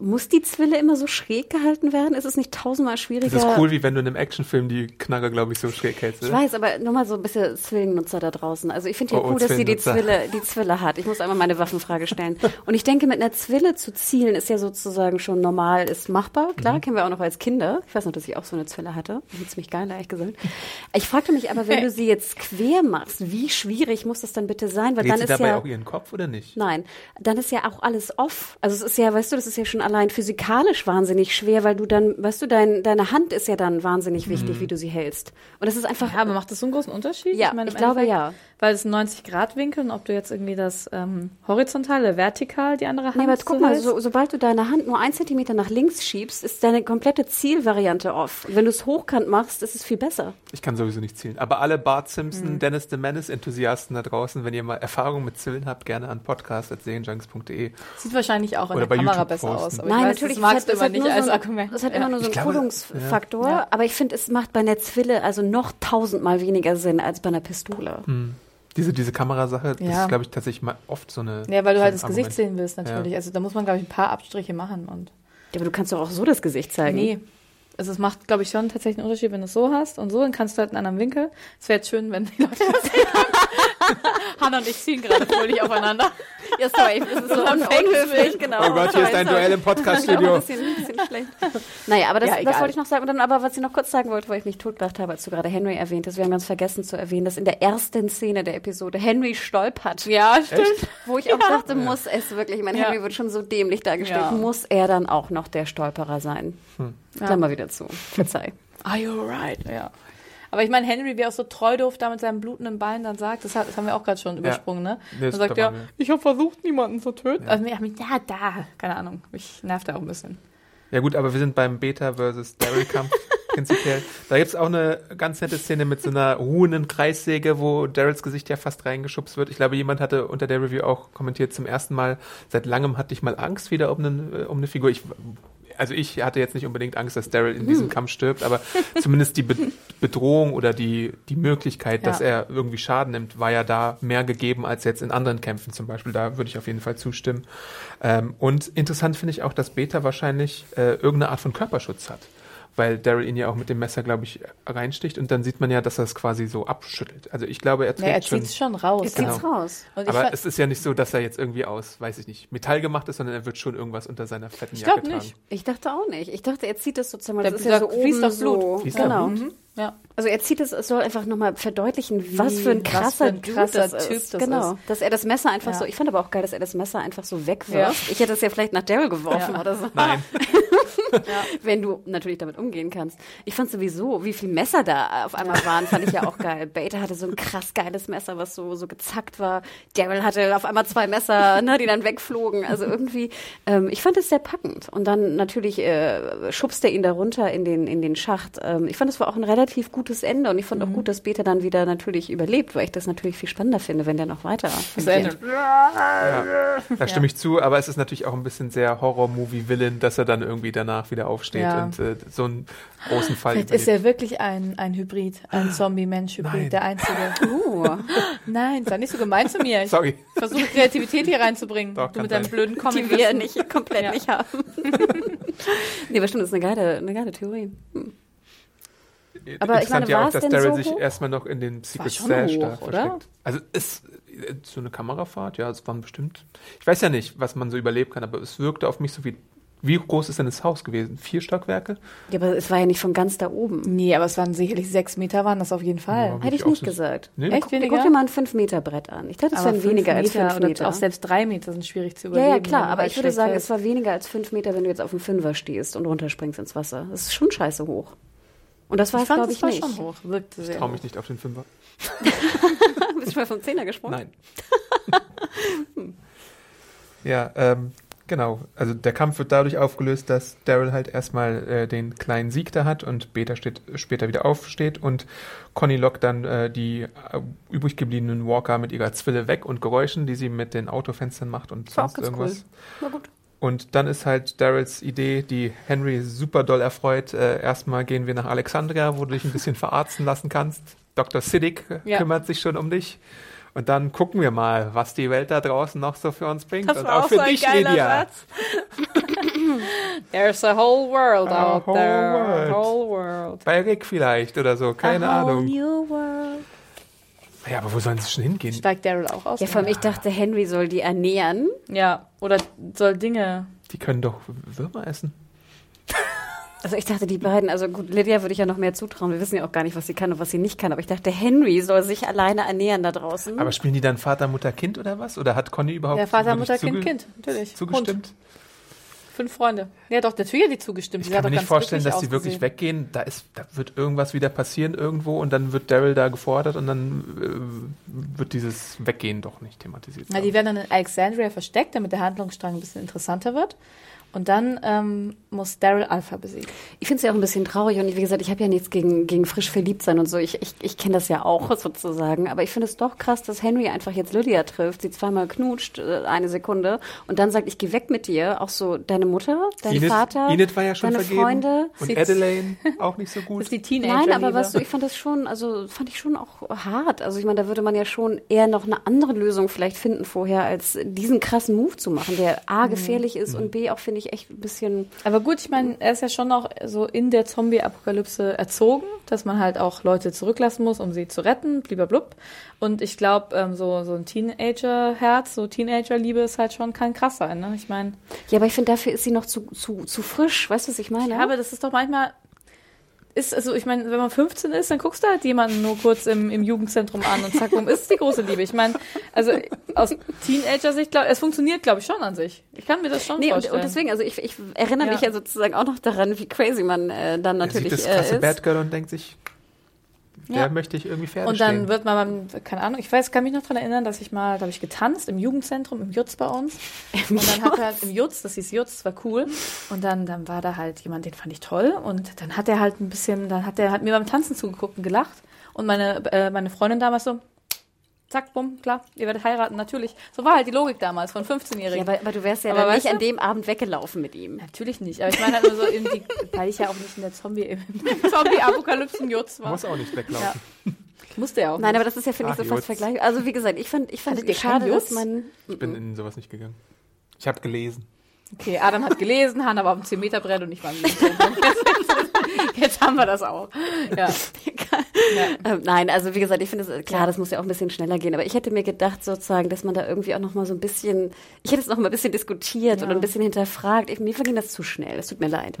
muss die Zwille immer so schräg gehalten werden? Ist es nicht tausendmal schwieriger? Das ist cool, wie wenn du in einem Actionfilm die Knarre, glaube ich, so schräg hältst. Ich Oder? weiß, aber nur mal so ein bisschen Zwillennutzer da draußen. Also ich finde ja Oh, oh, cool, dass sie die. Zwille, die Zwille hat. Ich muss einmal meine Waffenfrage stellen. Und ich denke, mit einer Zwille zu zielen ist ja sozusagen schon normal, ist machbar. Klar, Mhm. kennen wir auch noch als Kinder. Ich weiß noch, dass ich auch so eine Zwille hatte. Ich finde ziemlich geil, ehrlich gesagt. Ich fragte mich aber, wenn du sie jetzt quer machst, wie schwierig muss das dann bitte sein? Weil Dreht dann sie ist dabei ja auch ihren Kopf oder nicht? Nein, dann ist ja auch alles off. Also es ist ja, weißt du, das ist ja schon allein physikalisch wahnsinnig schwer, weil du dann, weißt du, dein, deine Hand ist ja dann wahnsinnig wichtig, Mhm. wie du sie hältst. Und das ist einfach. Ja, aber macht das so einen großen Unterschied? Ja, meine, ich glaube, Endeffekt, ja. Weil es ein 90-Grad-Winkel und ob du jetzt irgendwie das ähm, horizontal oder vertikal die andere Hand Nee, aber jetzt guck mal, so, sobald du deine Hand nur ein Zentimeter nach links schiebst, ist deine komplette Zielvariante off. Und wenn du es hochkant machst, ist es viel besser. Ich kann sowieso nicht zielen. Aber alle Bart Simpson, Mhm. Dennis the Menace-Enthusiasten da draußen, wenn ihr mal Erfahrung mit Zwillen habt, gerne an podcast.serienjunks.de. Sieht wahrscheinlich auch in Oder der Kamera YouTube besser posten. aus. Aber Nein, weiß, natürlich. das magst es du immer nicht nur als so, Argument. es hat immer nur so einen glaube, Kodungsfaktor. ja. Aber ich finde, es macht bei einer Zwille also noch tausendmal weniger Sinn als bei einer Pistole. Hm. Diese, diese Kamerasache, das Ja. ist, glaube ich, tatsächlich mal oft so eine. Ja, weil du so halt das Gesicht Argument. sehen willst, natürlich. Also da muss man, glaube ich, ein paar Abstriche machen. Und Ja, aber du kannst doch auch so das Gesicht zeigen. nee. Also es macht, glaube ich, schon tatsächlich einen Unterschied, wenn du es so hast und so, dann kannst du halt einen anderen Winkel. Es wäre jetzt schön, wenn die Leute das sehen. Hanna und ich ziehen gerade fröhlich aufeinander. Ja, sorry, das ist so un unhöflich, genau. Oh Gott, hier ist ein. Duell im Ja, ein Podcast-Studio. bisschen, ein bisschen schlecht. Naja, aber das, Ja, das wollte ich noch sagen. Und dann aber, was ich noch kurz sagen wollte, weil ich mich totgelacht habe, als du gerade Henry erwähnt hast, wir haben ganz vergessen zu erwähnen, dass in der ersten Szene der Episode Henry stolpert. Ja, stimmt. Wo ich auch dachte, muss es wirklich, ich meine, Ja. Henry wird schon so dämlich dargestellt, Ja. muss er dann auch noch der Stolperer sein? Hm. Klammer wieder zu. Verzeih. Are you alright? Ja. Aber ich meine, Henry, wie er auch so treu doof da mit seinem blutenden Bein dann sagt, das, hat, das haben wir auch gerade schon übersprungen, ne? Nee, Er das- sagt da ja, ich habe versucht, niemanden zu töten. Also, ja, ja, da, keine Ahnung. Mich nervt er auch ein bisschen. Ja gut, aber wir sind beim Beta versus Daryl Kampf prinzipiell. Da gibt's auch eine ganz nette Szene mit so einer ruhenden Kreissäge, wo Daryls Gesicht ja fast reingeschubst wird. Ich glaube, jemand hatte unter der Review auch kommentiert, zum ersten Mal seit langem hatte ich mal Angst wieder um, einen, äh, um eine Figur. Ich, also ich hatte jetzt nicht unbedingt Angst, dass Daryl in diesem Kampf stirbt, aber zumindest die Be Bedrohung oder die, die Möglichkeit, dass Ja. er irgendwie Schaden nimmt, war ja da mehr gegeben als jetzt in anderen Kämpfen zum Beispiel. Da würde ich auf jeden Fall zustimmen. Ähm, und interessant finde ich auch, dass Beta wahrscheinlich äh, irgendeine Art von Körperschutz hat. Weil Daryl ihn ja auch mit dem Messer, glaube ich, reinsticht und dann sieht man ja, dass er es quasi so abschüttelt. Also ich glaube, er trägt Ja, er schon. zieht es schon raus. Jetzt Genau. geht's raus. Und aber es ist ja nicht so, dass er jetzt irgendwie aus, weiß ich nicht, Metall gemacht ist, sondern er wird schon irgendwas unter seiner fetten Ich Jacke glaub nicht. tragen. Ich dachte auch nicht. Ich dachte, er zieht das sozusagen, Da- das ist ja so fließt oben doch Blut. so. Fließt da genau. Blut? Mhm. Ja. Also er zieht es, es soll einfach nochmal verdeutlichen, was für ein krasser, für ein krasser das Typ ist. das genau. ist. Dass er das Messer einfach Ja. so, ich fand aber auch geil, dass er das Messer einfach so wegwirft. Ja. Ich hätte es ja vielleicht nach Daryl geworfen Ja. oder so. Nein. Wenn du natürlich damit umgehen kannst. Ich fand sowieso, wie viele Messer da auf einmal waren, fand ich ja auch geil. Beta hatte so ein krass geiles Messer, was so, so gezackt war. Daryl hatte auf einmal zwei Messer, ne, die dann wegflogen. Also irgendwie, ähm, ich fand es sehr packend. Und dann natürlich äh, schubst er ihn da runter in den, in den Schacht. Ähm, ich fand, es war auch ein relativ gutes Ende. Und ich fand auch gut, dass Beta dann wieder natürlich überlebt, weil ich das natürlich viel spannender finde, wenn der noch weiter. Das Ende. agiert. Da stimme ich zu, aber es ist natürlich auch ein bisschen sehr Horror-Movie-Villain, dass er dann irgendwie danach wieder aufsteht Ja. und äh, so einen großen Fall Vielleicht ist überlebt. er wirklich ein, ein Hybrid, ein Zombie-Mensch-Hybrid, Nein. der einzige. Uh. Nein, sei nicht so gemein zu mir. Ich Sorry. versuche Kreativität hier reinzubringen. Doch, du mit deinem sein. blöden die Comic. wir nicht komplett Ja. nicht haben. nee, aber stimmt, das ist eine geile, eine geile Theorie. Hm. Aber ich meine, ja auch, dass Daryl so sich hoch? erstmal noch in den Secret Stash da versteckt. Also ist äh, so eine Kamerafahrt, ja, es waren bestimmt. Ich weiß ja nicht, was man so überlebt kann, aber es wirkte auf mich so wie. Wie groß ist denn das Haus gewesen? Vier Stockwerke? Ja, aber es war ja nicht von ganz da oben. Nee, aber es waren sicherlich sechs Meter, waren das auf jeden Fall. Ja. Hätte ich nicht so- gesagt. Nee? Echt Guck, weniger? guck dir mal ein 5-Meter-Brett an. Ich dachte, es aber wären fünf weniger als Meter 5 oder Meter. Auch selbst drei Meter sind schwierig zu ja, überleben. ja, klar, wenn du aber ich würde sagen, fällst. es war weniger als 5 Meter, wenn du jetzt auf dem Fünfer stehst und runterspringst ins Wasser. Das ist schon scheiße hoch. Und das war ich es, glaube ich, war nicht. schon hoch. Wirkte sehr Traue hoch. mich nicht auf den Fünfer. Bist du mal vom Zehner gesprungen? Nein. ja, ähm, genau. Also der Kampf wird dadurch aufgelöst, dass Daryl halt erstmal äh, den kleinen Sieg da hat und Beta steht, später wieder aufsteht und Conny lockt dann äh, die äh, übrig gebliebenen Walker mit ihrer Zwille weg und Geräuschen, die sie mit den Autofenstern macht und War sonst irgendwas. War gut. Und dann ist halt Daryls Idee, die Henry super doll erfreut. Äh, erstmal gehen wir nach Alexandria, wo du dich ein bisschen verarzten lassen kannst. Dr. Siddiq äh, Ja. kümmert sich schon um dich. Und dann gucken wir mal, was die Welt da draußen noch so für uns bringt. Das Und war auch auch für so ein dich, Lydia. There's a whole world A out whole there. world. A whole world. Bei Rick vielleicht oder so, keine a whole Ahnung. New world. Ja, aber wo sollen sie schon hingehen? Steigt Daryl auch aus? Ja, vor allem, ich dachte, Henry soll die ernähren. Ja, oder soll Dinge. Die können doch Würmer essen. Also ich dachte, die beiden, also gut, Lydia würde ich ja noch mehr zutrauen. Wir wissen ja auch gar nicht, was sie kann und was sie nicht kann. Aber ich dachte, Henry soll sich alleine ernähren da draußen. Aber spielen die dann Vater, Mutter, Kind oder was? Oder hat Conny überhaupt Der Vater, Mutter, Kind, Kind. Natürlich. zugestimmt? Hund. Fünf Freunde. Ja, doch, natürlich hat die zugestimmt. Ich Die kann mir nicht vorstellen, dass die wirklich weggehen. Da, ist, da wird irgendwas wieder passieren irgendwo und dann wird Daryl da gefordert und dann äh, wird dieses Weggehen doch nicht thematisiert. Na, die werden dann in Alexandria versteckt, damit der Handlungsstrang ein bisschen interessanter wird. Und dann ähm, muss Daryl Alpha besiegen. Ich finde es ja auch ein bisschen traurig und wie gesagt, ich habe ja nichts gegen, gegen frisch verliebt sein und so. Ich, ich, ich kenne das ja auch sozusagen. Aber ich finde es doch krass, dass Henry einfach jetzt Lydia trifft, sie zweimal knutscht, äh, eine Sekunde und dann sagt, ich gehe weg mit dir. Auch so deine Mutter, dein Enid, Vater, Enid war ja schon deine vergeben Freunde. und Sie- Adelaine auch nicht so Das gut. ist die Teenager. Nein, aber weißt du, ich fand das schon, also fand ich schon auch hart. Also ich meine, da würde man ja schon eher noch eine andere Lösung vielleicht finden vorher, als diesen krassen Move zu machen, der A Mhm. gefährlich ist und B auch, finde ich, echt ein bisschen Aber gut, ich meine, er ist ja schon noch so in der Zombie-Apokalypse erzogen, dass man halt auch Leute zurücklassen muss, um sie zu retten, blub. Und ich glaube, ähm, so, so ein Teenager-Herz, so Teenager-Liebe ist halt schon kein krass sein, ne? Ich meine, Ja, aber ich finde, dafür ist sie noch zu, zu, zu frisch. Weißt du, was ich meine? ja, aber das ist doch manchmal, ist, also ich meine, wenn man 15 ist, dann guckst du halt jemanden nur kurz im, im Jugendzentrum an und zack, warum ist es die große Liebe? Ich meine, also aus Teenager-Sicht, glaube es funktioniert, glaube ich, schon an sich. Ich kann mir das schon Nee, und, vorstellen. und deswegen, also ich, ich erinnere Ja. mich ja sozusagen auch noch daran, wie crazy man äh, dann Er sieht natürlich das äh, krasse ist. Bad Girl und denkt sich, Der Ja. möchte ich irgendwie Pferde Und dann stehen. wird man, beim- keine Ahnung, ich weiß, kann mich noch daran erinnern, dass ich mal, da habe ich getanzt im Jugendzentrum, im Jutz bei uns. Und dann hat er halt im Jutz, das hieß Jutz, das war cool. Und dann, dann war da halt jemand, den fand ich toll. Und dann hat er halt ein bisschen, dann hat er hat mir beim Tanzen zugeguckt und gelacht. Und meine, äh, meine Freundin damals so, zack, bumm, klar, ihr werdet heiraten, natürlich. So war halt die Logik damals von 15-Jährigen. Ja, aber, aber du wärst ja Aber dann nicht du? an dem Abend weggelaufen mit ihm. Natürlich nicht, aber ich meine halt nur so, in die, weil ich ja auch nicht in der Zombie, im Zombie-Apokalypsen-Jutz war. Muss auch nicht weglaufen. Musste er auch Nein, nicht. aber das ist ja, finde ich, so fast Jutz. vergleichbar. Also wie gesagt, ich fand, ich fand es schade, dass man... Ich bin in sowas nicht gegangen. Ich habe gelesen. Okay, Adam hat gelesen, Hanna war auf dem 10-Meter-Brett und ich war im. Jetzt, jetzt haben wir das auch. Ja. Ähm, nein, also wie gesagt, ich finde es klar, das muss ja auch ein bisschen schneller gehen. Aber ich hätte mir gedacht, sozusagen, dass man da irgendwie auch noch mal so ein bisschen, ich hätte es noch mal ein bisschen diskutiert Ja. und ein bisschen hinterfragt. Ich, mir verging das zu schnell. Es tut mir leid.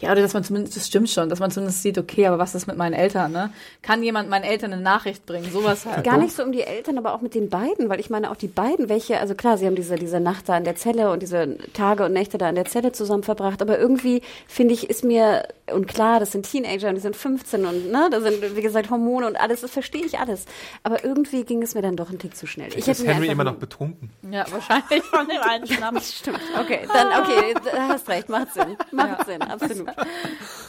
Ja, oder dass man zumindest, das stimmt schon, dass man zumindest sieht, okay, aber was ist mit meinen Eltern, ne? Kann jemand meinen Eltern eine Nachricht bringen? Sowas halt. Gar nicht so um die Eltern, aber auch mit den beiden, weil ich meine auch die beiden, welche, also klar, sie haben diese, diese Nacht da in der Zelle und diese Tage und Nächte da in der Zelle zusammen verbracht, aber irgendwie finde ich, ist mir, und klar, das sind Teenager und die sind 15 und ne, da sind, wie gesagt, Hormone und alles, das verstehe ich alles. Aber irgendwie ging es mir dann doch ein Tick zu schnell. Ich ist Henry immer noch betrunken. Ja, wahrscheinlich von dem einen Schnaps. Stimmt, okay, dann, okay, da hast recht, macht Sinn, macht Sinn, absolut.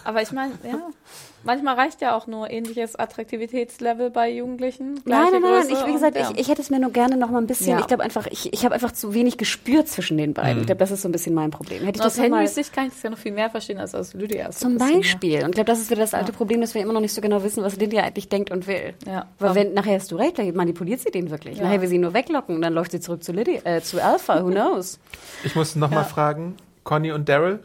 Aber ich meine, ja, manchmal reicht ja auch nur ähnliches Attraktivitätslevel bei Jugendlichen. Nein, nein, nein, ich, wie und, gesagt, ja. ich, ich hätte es mir nur gerne noch mal ein bisschen, Ja. ich glaube einfach, ich, ich habe einfach zu wenig gespürt zwischen den beiden. Ich glaube, das ist so ein bisschen mein Problem. Hätte ich Und aus Henrys Sicht kann ich das ja noch viel mehr verstehen als aus Lydias. zum ja- Beispiel. Und ich glaube, das ist wieder das alte Problem, dass wir immer noch nicht so genau wissen, was Lydia eigentlich denkt und will. Ja. Weil wenn, nachher hast du recht, vielleicht manipuliert sie den wirklich. Ja. Nachher will sie ihn nur weglocken und dann läuft sie zurück zu Lydia, äh, zu Alpha, who knows? Ich muss noch mal Ja. fragen, Conny und Daryl,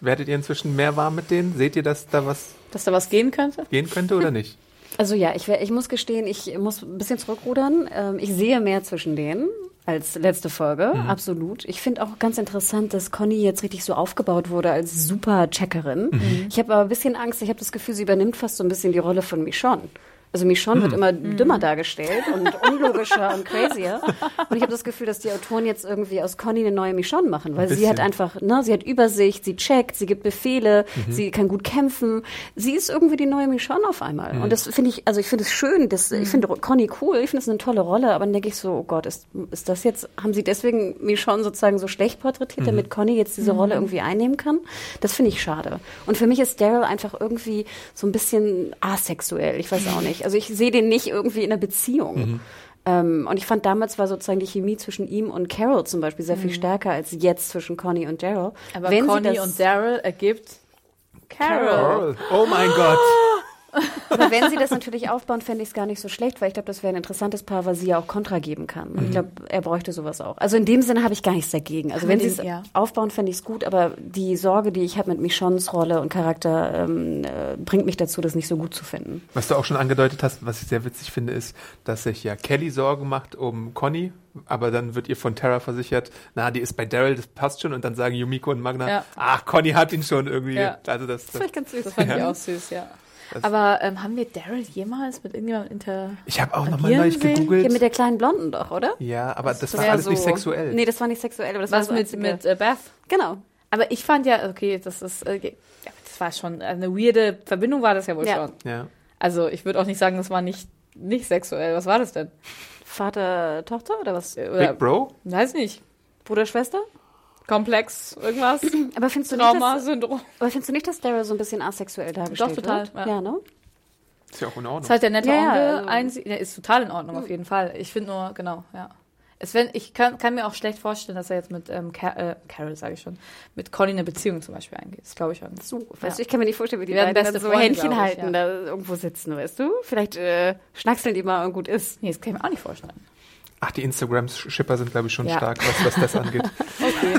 werdet ihr inzwischen mehr warm mit denen? Seht ihr, dass da was Dass da was gehen könnte? gehen könnte oder nicht? Also ja, ich, ich muss gestehen, ich muss ein bisschen zurückrudern. Ähm, ich sehe mehr zwischen denen als letzte Folge, absolut. Ich finde auch ganz interessant, dass Conny jetzt richtig so aufgebaut wurde als super Checkerin. Ich habe aber ein bisschen Angst, ich habe das Gefühl, sie übernimmt fast so ein bisschen die Rolle von Michonne. Also Michonne wird immer dümmer dargestellt und unlogischer und crazier. Und ich habe das Gefühl, dass die Autoren jetzt irgendwie aus Conny eine neue Michonne machen, weil sie hat einfach, ne, sie hat Übersicht, sie checkt, sie gibt Befehle, sie kann gut kämpfen. Sie ist irgendwie die neue Michonne auf einmal. Und das finde ich, also ich finde es schön, das, ich finde Conny cool, ich finde es eine tolle Rolle, aber dann denke ich so, oh Gott, ist, ist das jetzt, haben sie deswegen Michonne sozusagen so schlecht porträtiert, damit Conny jetzt diese Rolle irgendwie einnehmen kann? Das finde ich schade. Und für mich ist Daryl einfach irgendwie so ein bisschen asexuell, ich weiß auch nicht. Also ich sehe den nicht irgendwie in einer Beziehung. Ähm, und ich fand damals war sozusagen die Chemie zwischen ihm und Carol zum Beispiel sehr viel stärker als jetzt zwischen Conny und Daryl. Aber Wenn Conny und Daryl ergibt Carol. Oh mein Gott. Aber wenn sie das natürlich aufbauen, fände ich es gar nicht so schlecht, weil ich glaube, das wäre ein interessantes Paar, weil sie ja auch Kontra geben kann. Und ich glaube, er bräuchte sowas auch. Also in dem Sinne habe ich gar nichts dagegen. Also wenn sie es ja. aufbauen, fände ich es gut, aber die Sorge, die ich habe mit Michonnes Rolle und Charakter, ähm, äh, bringt mich dazu, das nicht so gut zu finden. Was du auch schon angedeutet hast, was ich sehr witzig finde, ist, dass sich ja Kelly Sorgen macht um Conny, aber dann wird ihr von Tara versichert, na, die ist bei Daryl, das passt schon, und dann sagen Yumiko und Magna, Ja. ach, Conny hat ihn schon irgendwie. Ja. Also das, Das fand ich ganz süß. Das fand ich auch süß, ja. Aber ähm, haben wir Daryl jemals mit irgendjemandem inter... ich habe auch nochmal neulich gegoogelt. Ja, mit der kleinen Blonden doch, oder? ja, aber das, war wär alles so- nicht sexuell. Nee, das war nicht sexuell, aber das Was war so mit, mit äh, Beth? Genau. Aber ich fand ja, okay, das ist, äh, ja, das war schon eine weirde Verbindung war das ja wohl Ja. schon. Ja. Also ich würde auch nicht sagen, das war nicht, nicht sexuell. Was war das denn? Vater, Tochter oder was? Oder, Big Bro? Weiß nicht. Bruder, Schwester? Komplex, irgendwas? Aber findest du nicht, dass, aber findest du nicht, dass Daryl so ein bisschen asexuell dargestellt total, wird? ja. Ja, ne? Ist ja auch in Ordnung. Ist halt der nette Ja, ja, Onkel, also- der ist total in Ordnung auf jeden Fall. Ich finde nur, genau, ja. Es wenn, ich kann, kann mir auch schlecht vorstellen, dass er jetzt mit ähm, Car äh, Carol, sage ich schon, mit Conny eine Beziehung zum Beispiel eingeht. Das glaube ich schon. So, weißt Ja. du, ich kann mir nicht vorstellen, wie die, Die werden beiden beste dann so Freunde, Händchen ich, halten, ja. da irgendwo sitzen, weißt du? Vielleicht äh, schnackseln die mal und gut ist. Nee, das kann ich mir auch nicht vorstellen. Ach, die Instagram-Schipper sind, glaube ich, schon Ja. stark, was, was das angeht. Okay.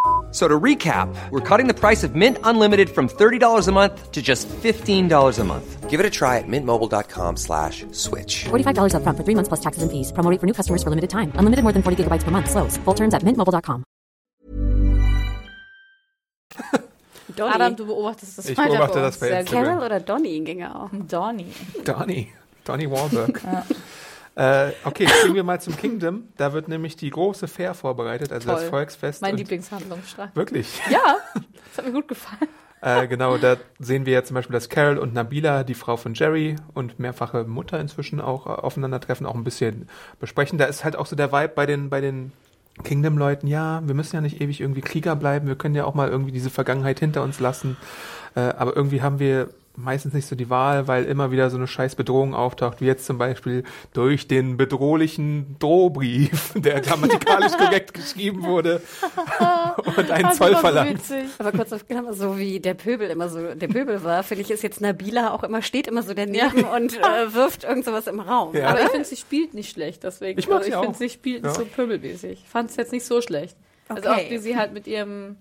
F- So to recap, we're cutting the price of Mint Unlimited from $30 a month to just $15 a month. Give it a try at mintmobile.com slash switch. $45 upfront for three months plus taxes and fees. Promo for new customers for limited time. Unlimited more than 40 gigabytes per month. Slows. Full terms at mintmobile.com. Donny. Adam, du beobachtest das Ich weiter beobachte bei das uns. bei Sehr Instagram. gut. Carol oder Donny ginge er auch. Donny. Donny. Donny Wahlberg. Äh, okay, springen wir mal zum Kingdom. Da wird nämlich die große Fair vorbereitet, also das Toll. Volksfest. Mein Lieblingshandlungsstrang. Wirklich. Ja, das hat mir gut gefallen. Äh, genau, da sehen wir ja zum Beispiel, dass Carol und Nabila, die Frau von Jerry und mehrfache Mutter inzwischen auch äh, aufeinandertreffen, auch ein bisschen besprechen. Da ist halt auch so der Vibe bei den, bei den Kingdom-Leuten, ja, wir müssen ja nicht ewig irgendwie Krieger bleiben, wir können ja auch mal irgendwie diese Vergangenheit hinter uns lassen. Äh, aber irgendwie haben wir meistens nicht so die Wahl, weil immer wieder so eine scheiß Bedrohung auftaucht, wie jetzt zum Beispiel durch den bedrohlichen Drohbrief, der grammatikalisch korrekt geschrieben wurde und einen Das Zoll so verlangt. witzig. Aber kurz auf Klammer, so wie der Pöbel immer so der Pöbel war, finde ich, ist jetzt Nabila auch immer, steht immer so daneben und äh, wirft irgend sowas im Raum. Ja. Aber ich finde, sie spielt nicht schlecht, deswegen. Ich also sie ich finde, sie spielt nicht Ja. so pöbelmäßig. Ich fand es jetzt nicht so schlecht. Also Okay. auch wie sie halt mit ihrem,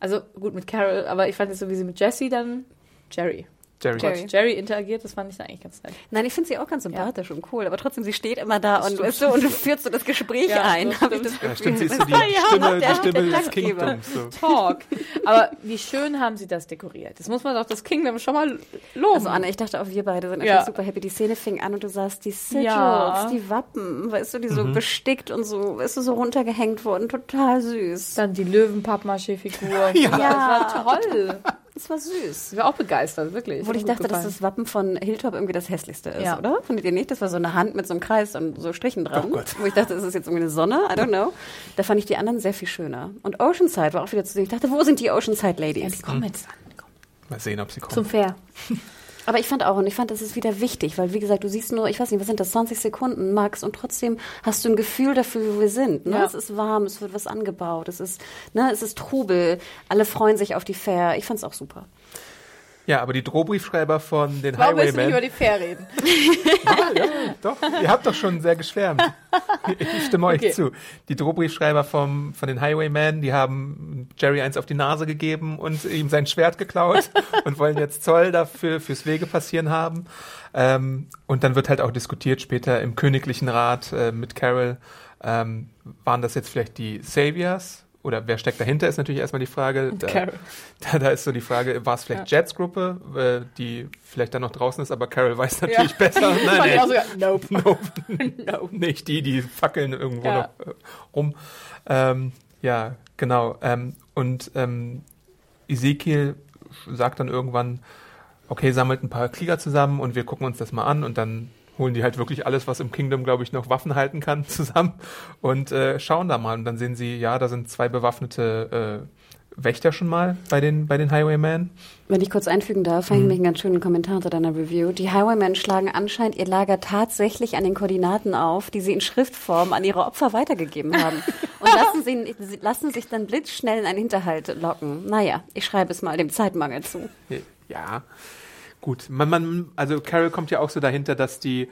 also gut mit Carol, aber ich fand es so, wie sie mit Jessie dann, Jerry. Jerry. Jerry. Jerry interagiert, das fand ich dann eigentlich ganz nett. Nein, ich finde sie auch ganz sympathisch und cool, aber trotzdem, sie steht immer da und, weißt du, und führt so das Gespräch Ja, ein. das hab ich stimmt. das Ja, stimmt, sie ist so die Ja, Stimme, der- die Stimme der des. Kingdoms. So. Talk. aber wie schön haben sie das dekoriert. Das muss man doch das Kingdom schon mal loben. Also Anna, ich dachte auch, wir beide sind natürlich Ja. super happy. Die Szene fing an und du sahst die Sigils, Ja. die Wappen, weißt du, die so Mhm. bestickt und so, weißt du, so runtergehängt wurden. Total süß. dann die Löwen-Pappmaché-Figur. Ja. Das war toll. Das war süß. Ich war auch begeistert, wirklich. Obwohl ich dachte, dass gefallen. das Wappen von Hilltop irgendwie das hässlichste ist, Ja. oder? Findet ihr nicht? Das war so eine Hand mit so einem Kreis und so Strichen dran. Oh Gott. Wo ich dachte, ist das jetzt irgendwie eine Sonne? I don't know. Da fand ich die anderen sehr viel schöner. Und Oceanside war auch wieder zu sehen. Ich dachte, wo sind die Oceanside Ja, Ladies? die kommen jetzt an. Komm. Mal sehen, ob sie kommt. Zum Fair. Aber ich fand auch, und ich fand, das ist wieder wichtig, weil wie gesagt, du siehst nur, ich weiß nicht, was sind das, 20 Sekunden max und trotzdem hast du ein Gefühl dafür, wo wir sind. Ne? Ja. Es ist warm, es wird was angebaut, es ist, ne, es ist Trubel, alle freuen sich auf die Fair. Ich fand's auch super. Ja, aber die Drohbriefschreiber von den Warum willst du nicht über Highwaymen. die Fair reden? ja, doch, ihr habt doch schon sehr geschwärmt. Ich stimme euch Okay. zu. Die Drohbriefschreiber vom, von den Highwaymen, die haben Jerry eins auf die Nase gegeben und ihm sein Schwert geklaut und wollen jetzt Zoll dafür fürs Wege passieren haben. Ähm, und dann wird halt auch diskutiert später im Königlichen Rat äh, mit Carol, ähm, waren das jetzt vielleicht die Saviors? Oder wer steckt dahinter, ist natürlich erstmal die Frage. Da, da, da ist so die Frage, war es vielleicht Jets Gruppe, äh, die vielleicht dann noch draußen ist, aber Carol weiß natürlich Ja. besser. Nein, auch sogar, nope. Nope. nope. Nicht die, die fackeln irgendwo Ja. noch äh, rum. Ähm, ja, genau. Ähm, und ähm, Ezekiel sagt dann irgendwann, okay, sammelt ein paar Krieger zusammen und wir gucken uns das mal an und dann holen die halt wirklich alles, was im Kingdom, glaube ich, noch Waffen halten kann, zusammen und äh, schauen da mal. Und dann sehen sie, ja, da sind zwei bewaffnete äh, Wächter schon mal bei den, bei den Highwaymen. Wenn ich kurz einfügen darf, fand ich nämlich einen ganz schönen Kommentar unter deiner Review. Die Highwaymen schlagen anscheinend ihr Lager tatsächlich an den Koordinaten auf, die sie in Schriftform an ihre Opfer weitergegeben haben. Und lassen, sie, sie lassen sich dann blitzschnell in einen Hinterhalt locken. Naja, ich schreibe es mal dem Zeitmangel zu. Ja, gut. Man, man, also Carol kommt ja auch so dahinter, dass die,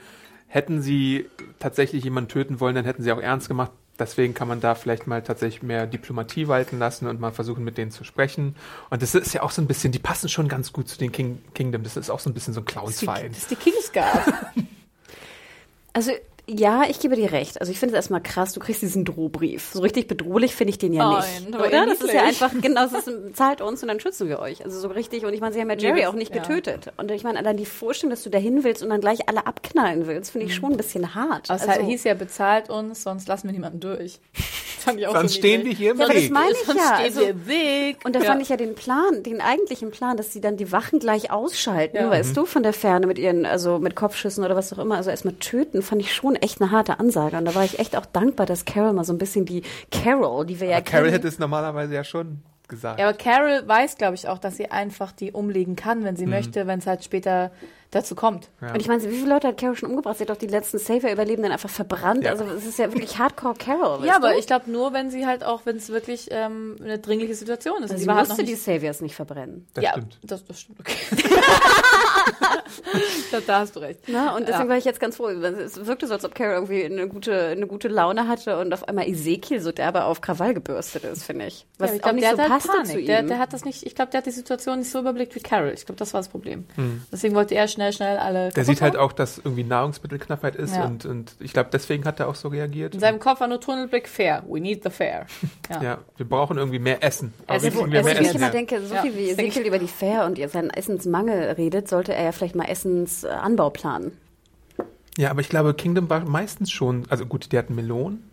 hätten sie tatsächlich jemanden töten wollen, dann hätten sie auch ernst gemacht. Deswegen kann man da vielleicht mal tatsächlich mehr Diplomatie walten lassen und mal versuchen, mit denen zu sprechen. Und das ist ja auch so ein bisschen, die passen schon ganz gut zu den King, Kingdom. Das ist auch so ein bisschen so ein Das Clownsverein. ist die Kingsguard. Also, ja, ich gebe dir recht. Also ich finde es erstmal krass, du kriegst diesen Drohbrief. So richtig bedrohlich finde ich den ja Nein, nicht. aber Oder? Das ist ja einfach, genau, das ist, zahlt uns und dann schützen wir euch. Also so richtig. Und ich meine, sie haben ja Jerry das- auch nicht ja. getötet. Und ich meine, allein die Vorstellung, dass du dahin willst und dann gleich alle abknallen willst, finde ich schon ein bisschen hart. Aber es Also- hieß ja, bezahlt uns, sonst lassen wir niemanden durch. Fand ich auch Sonst so stehen wir hier im Ja, aber das Weg. meine ich Sonst ja. stehen Also- wir im Weg. Und da ja. fand ich ja den Plan, den eigentlichen Plan, dass sie dann die Wachen gleich ausschalten, Ja. weißt du, von der Ferne mit ihren, also mit Kopfschüssen oder was auch immer, also erstmal töten, fand ich schon echt eine harte Ansage. Und da war ich echt auch dankbar, dass Carol mal so ein bisschen die Carol, die wir ja Aber Carol kennen. hätte es normalerweise ja schon gesagt. Ja, aber Carol weiß, glaube ich, auch, dass sie einfach die umlegen kann, wenn sie möchte, wenn es halt später dazu kommt. Ja. Und ich meine, wie viele Leute hat Carol schon umgebracht? Sie hat doch die letzten Savior-Überlebenden einfach verbrannt. Ja. Also es ist ja wirklich Hardcore Carol. Weißt Ja, aber du? ich glaube nur, wenn sie halt auch, wenn es wirklich ähm, eine dringliche Situation ist. also Und sie war halt musste noch die Saviors nicht verbrennen. das ja, stimmt. Das, das stimmt, okay. da, da hast du recht. Ne? Und deswegen Ja. war ich jetzt ganz froh. Es wirkte so, als ob Carol irgendwie eine gute, eine gute Laune hatte und auf einmal Ezekiel so derbe auf Krawall gebürstet ist, finde ich. Was ja, ich auch glaube, nicht der so hat halt passte zu Panik. ihm. Der, der hat das nicht, ich glaube, der hat die Situation nicht so überblickt wie Carol. Ich glaube, das war das Problem. Deswegen wollte er schnell schnell, schnell alle. Der sieht halt auch, dass irgendwie Nahrungsmittelknappheit ist Ja. und, und ich glaube, deswegen hat er auch so reagiert. In seinem Kopf war nur Tunnelblick fair. We need the fair. Ja. Ja, wir brauchen irgendwie mehr Essen. Wir Also mehr ich Essen ich immer denke, so Ja, viel wie Ezekiel über die Fair und seinen Essensmangel redet, sollte er ja vielleicht mal Essensanbau planen. Ja, aber ich glaube, Kingdom war meistens schon, also gut, die hatten Melonen.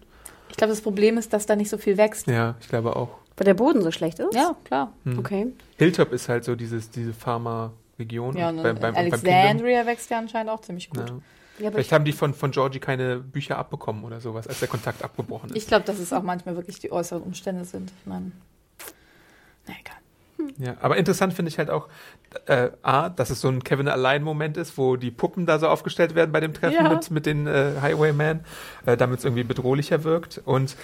Ich glaube, das Problem ist, dass da nicht so viel wächst. Ja, ich glaube auch. Weil der Boden so schlecht ist? Ja, klar. Okay. Hilltop ist halt so dieses, diese Pharma-Region. Ja, und beim- beim- beim Alexandria wächst ja anscheinend auch ziemlich gut. Ja. Ja, Vielleicht haben die von, von Georgie keine Bücher abbekommen oder sowas, als der Kontakt abgebrochen ist. Ich glaube, dass es auch manchmal wirklich die äußeren Umstände sind. Ich meine, na egal. Ja, aber interessant finde ich halt auch, äh, A, dass es so ein Kevin Allein-Moment ist, wo die Puppen da so aufgestellt werden bei dem Treffen Ja. mit, mit den äh, Highwaymen, äh, damit es irgendwie bedrohlicher wirkt. Und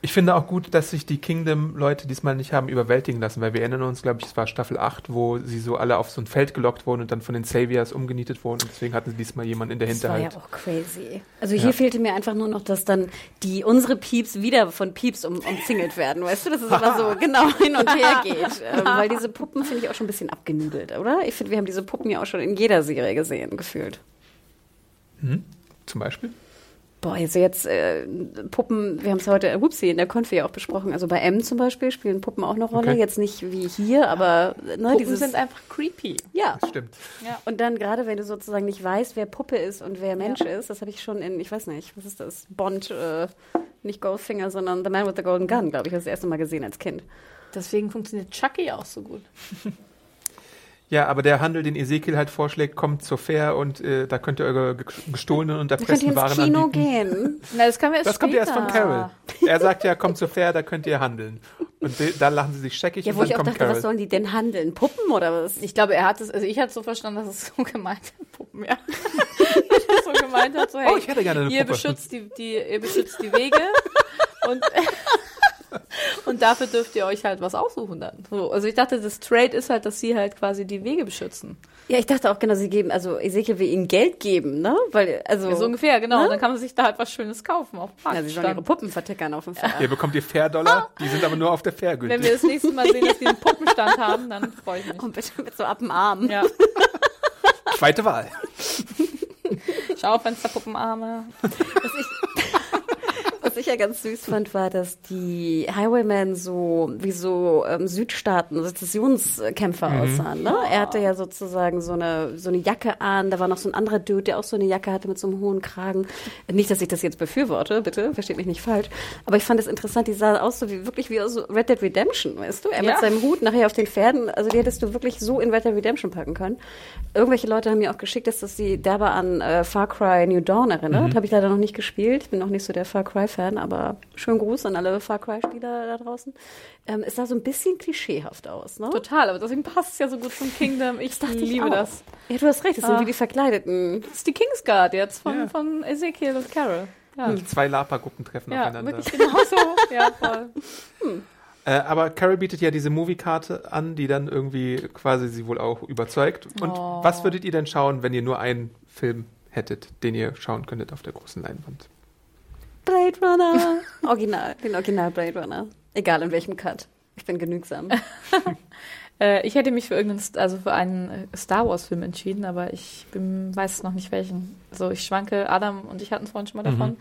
ich finde auch gut, dass sich die Kingdom-Leute diesmal nicht haben überwältigen lassen, weil wir erinnern uns, glaube ich, es war Staffel 8, wo sie so alle auf so ein Feld gelockt wurden und dann von den Saviors umgenietet wurden. Und deswegen hatten sie diesmal jemanden in der Das war ja auch crazy. Also hier Ja. fehlte mir einfach nur noch, dass dann die unsere Pieps wieder von Pieps um, umzingelt werden. Weißt du, dass es immer so genau hin und her geht. Ähm, weil diese Puppen finde ich auch schon ein bisschen abgenudelt, oder? Ich finde, wir haben diese Puppen ja auch schon in jeder Serie gesehen, gefühlt. Zum Beispiel. Boah, also jetzt äh, Puppen, wir haben es heute, äh, Whoopsie, in der Konfi ja auch besprochen. Also bei M zum Beispiel spielen Puppen auch eine Rolle. Okay. Jetzt nicht wie hier, aber ne, Puppen sind einfach creepy. ja. Stimmt. Ja. Und dann gerade, wenn du sozusagen nicht weißt, wer Puppe ist und wer Mensch ist, das habe ich schon in, ich weiß nicht, was ist das? Bond, äh, nicht Goldfinger, sondern The Man with the Golden Gun, glaube ich, das erste Mal gesehen als Kind. Deswegen funktioniert Chucky auch so gut. Ja, aber der Handel, den Ezekiel halt vorschlägt, kommt zur Fair und äh, da könnt ihr eure ge- gestohlenen und Wir können erpressten ins Waren Kino anbieten. gehen. Na, das kann wir erst Das kommt ja erst später. von Carol. Er sagt ja, kommt zur Fair, da könnt ihr handeln. Und da lachen sie sich scheckig Ja, und wo dann ich auch kommt dachte, Carol. was sollen die denn handeln? Puppen oder was? Ich glaube, er hat es, also ich hatte so verstanden, dass es so gemeint hat, Puppen, ja. dass er so gemeint hat, so, hey, Oh, ich hätte gerne eine ihr Puppe. beschützt die, die, ihr beschützt die Wege und, und dafür dürft ihr euch halt was aussuchen dann. So, also ich dachte, das Trade ist halt, dass sie halt quasi die Wege beschützen. Ja, ich dachte auch genau, sie geben, also Ezekiel will ihnen Geld geben, ne? Weil, also. Ja, so ungefähr, genau. Ne? Und dann kann man sich da halt was Schönes kaufen auf dem Ja, sie sollen ihre. Puppen vertickern auf dem Fair. Ihr bekommt ihr Fair-Dollar, die sind aber nur auf der Fair Wenn gültig. wir das nächste Mal sehen, dass die einen Puppenstand haben, dann freue ich mich. Und bitte mit so ab dem Arm. Ja. Zweite Wahl. Schaufensterpuppenarme. Was ich ja ganz süß fand, war, dass die Highwaymen so wie so ähm, Südstaaten, Sezessionskämpfer aussahen. Ne? Er hatte ja sozusagen so eine, so eine Jacke an, da war noch so ein anderer Dude, der auch so eine Jacke hatte mit so einem hohen Kragen. Nicht, dass ich das jetzt befürworte, bitte, versteht mich nicht falsch. Aber ich fand es interessant, die sah aus so wie wirklich wie aus Red Dead Redemption, weißt du? Er Ja. mit seinem Hut nachher auf den Pferden, also die hättest du wirklich so in Red Dead Redemption packen können. Irgendwelche Leute haben mir auch geschickt, dass das sie derbe an äh, Far Cry New Dawn erinnert. Habe ich leider noch nicht gespielt. Ich bin auch nicht so der Far Cry-Fan, aber schönen Gruß an alle Far Cry-Spieler da draußen. Ähm, es sah so ein bisschen klischeehaft aus, ne? Total, aber deswegen passt es ja so gut zum Kingdom. Ich dachte ich liebe auch. das. Ja, du hast recht, das sind Ah. wie die Verkleideten. Das ist die Kingsguard jetzt von, Ja. von Ezekiel und Carol. Ja, Zwei Lapa-Gruppen treffen ja aufeinander. wirklich genauso. ja, voll. Äh, aber Carol bietet ja diese Movie-Karte an, die dann irgendwie quasi sie wohl auch überzeugt. Und Oh. was würdet ihr denn schauen, wenn ihr nur einen Film hättet, den ihr schauen könntet auf der großen Leinwand? Blade Runner. Original, den Original Blade Runner. Egal in welchem Cut. Ich bin genügsam. Äh, ich hätte mich für irgendeinen, also für einen äh, Star Wars Film entschieden, aber ich bin, weiß noch nicht welchen. Also ich schwanke, Adam und ich hatten es vorhin schon mal davon,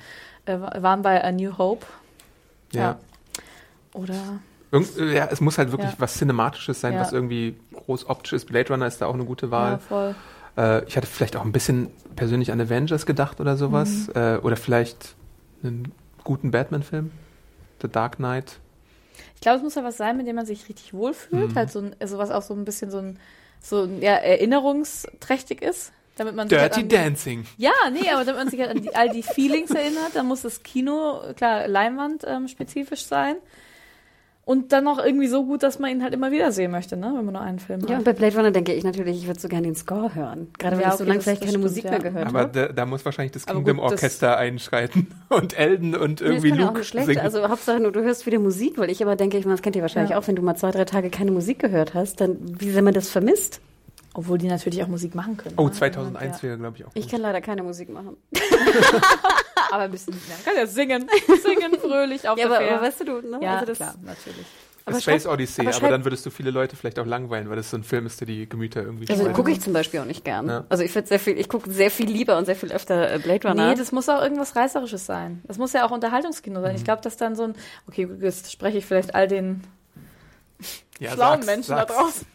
äh, wa- waren bei A New Hope. Ja. Oder Irgend, äh, ja, es muss halt wirklich Ja. was Cinematisches sein, Ja. was irgendwie groß optisch ist. Blade Runner ist da auch eine gute ja, Wahl. voll. Äh, ich hatte vielleicht auch ein bisschen persönlich an Avengers gedacht oder sowas. Mhm. Äh, oder vielleicht einen guten Batman-Film. The Dark Knight. Ich glaube, es muss ja was sein, mit dem man sich richtig wohlfühlt. Mhm. Halt so ein, also was auch so ein bisschen so ein, so ein, ja, erinnerungsträchtig ist. Damit man sich halt Dirty an, Dancing. Ja, nee, aber damit man sich halt an die, all die Feelings erinnert, dann muss das Kino, klar, Leinwand ähm, spezifisch sein. Und dann noch irgendwie so gut, dass man ihn halt immer wieder sehen möchte, ne? wenn man nur einen Film Ja, und hat. bei Blade Runner denke ich natürlich, ich würde so gerne den Score hören. Gerade wenn Ja, ich so okay, lange das- vielleicht das keine stimmt, Musik ja. mehr gehört Aber habe. da, da muss wahrscheinlich das Aber Kingdom gut, das- Orchester einschreiten und Elden und Nee, das irgendwie kann ja auch Luke nicht schlecht. singen. Also Hauptsache nur, du hörst wieder Musik, weil ich immer denke, ich meine, das kennt ihr wahrscheinlich Ja. auch, wenn du mal zwei, drei Tage keine Musik gehört hast, dann wie sehr man das vermisst. Obwohl die natürlich auch Musik machen können. oh, ne? 2001 ja. wäre, glaube ich, auch Ich gut. kann leider keine Musik machen. Aber ein bisschen, man kann ja singen. Singen fröhlich auf Ja, der aber, aber weißt du, du, ne? ja, also das, klar, natürlich. Aber Space schreib- Odyssey, aber aber, dann würdest du viele Leute vielleicht auch langweilen, weil das so ein Film ist, der die Gemüter irgendwie Also gucke ich zum Beispiel auch nicht gern. Ja. Also ich würde sehr viel, ich gucke sehr viel lieber und sehr viel öfter äh, Blade Runner. Nee, das muss auch irgendwas Reißerisches sein. Das muss ja auch Unterhaltungskino sein. Ich glaube, dass dann so ein, okay, jetzt spreche ich vielleicht all den ja, schlauen sag's, Menschen sag's. da draußen.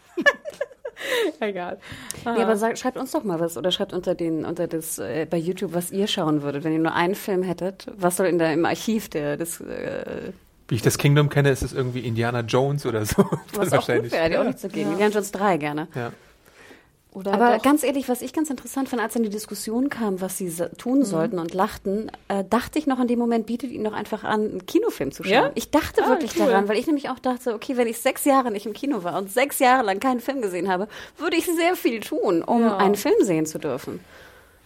Egal. Ja, aber sag, schreibt uns doch mal was oder schreibt unter den unter das äh, bei YouTube, was ihr schauen würdet, wenn ihr nur einen Film hättet. Was soll in der im Archiv der des äh, Wie ich das Kingdom kenne, ist es irgendwie Indiana Jones oder so. Was auch gut wäre, die auch nicht so gegen. Wir haben uns drei gerne. Ja. Oder Aber doch- ganz ehrlich, was ich ganz interessant fand, als dann die Diskussion kam, was sie tun Mhm. sollten und lachten, äh, dachte ich noch in dem Moment, bietet ihnen doch einfach an, einen Kinofilm zu schauen. Ja? Ich dachte Ah, wirklich cool. daran, weil ich nämlich auch dachte, okay, wenn ich sechs Jahre nicht im Kino war und sechs Jahre lang keinen Film gesehen habe, würde ich sehr viel tun, um Ja. einen Film sehen zu dürfen.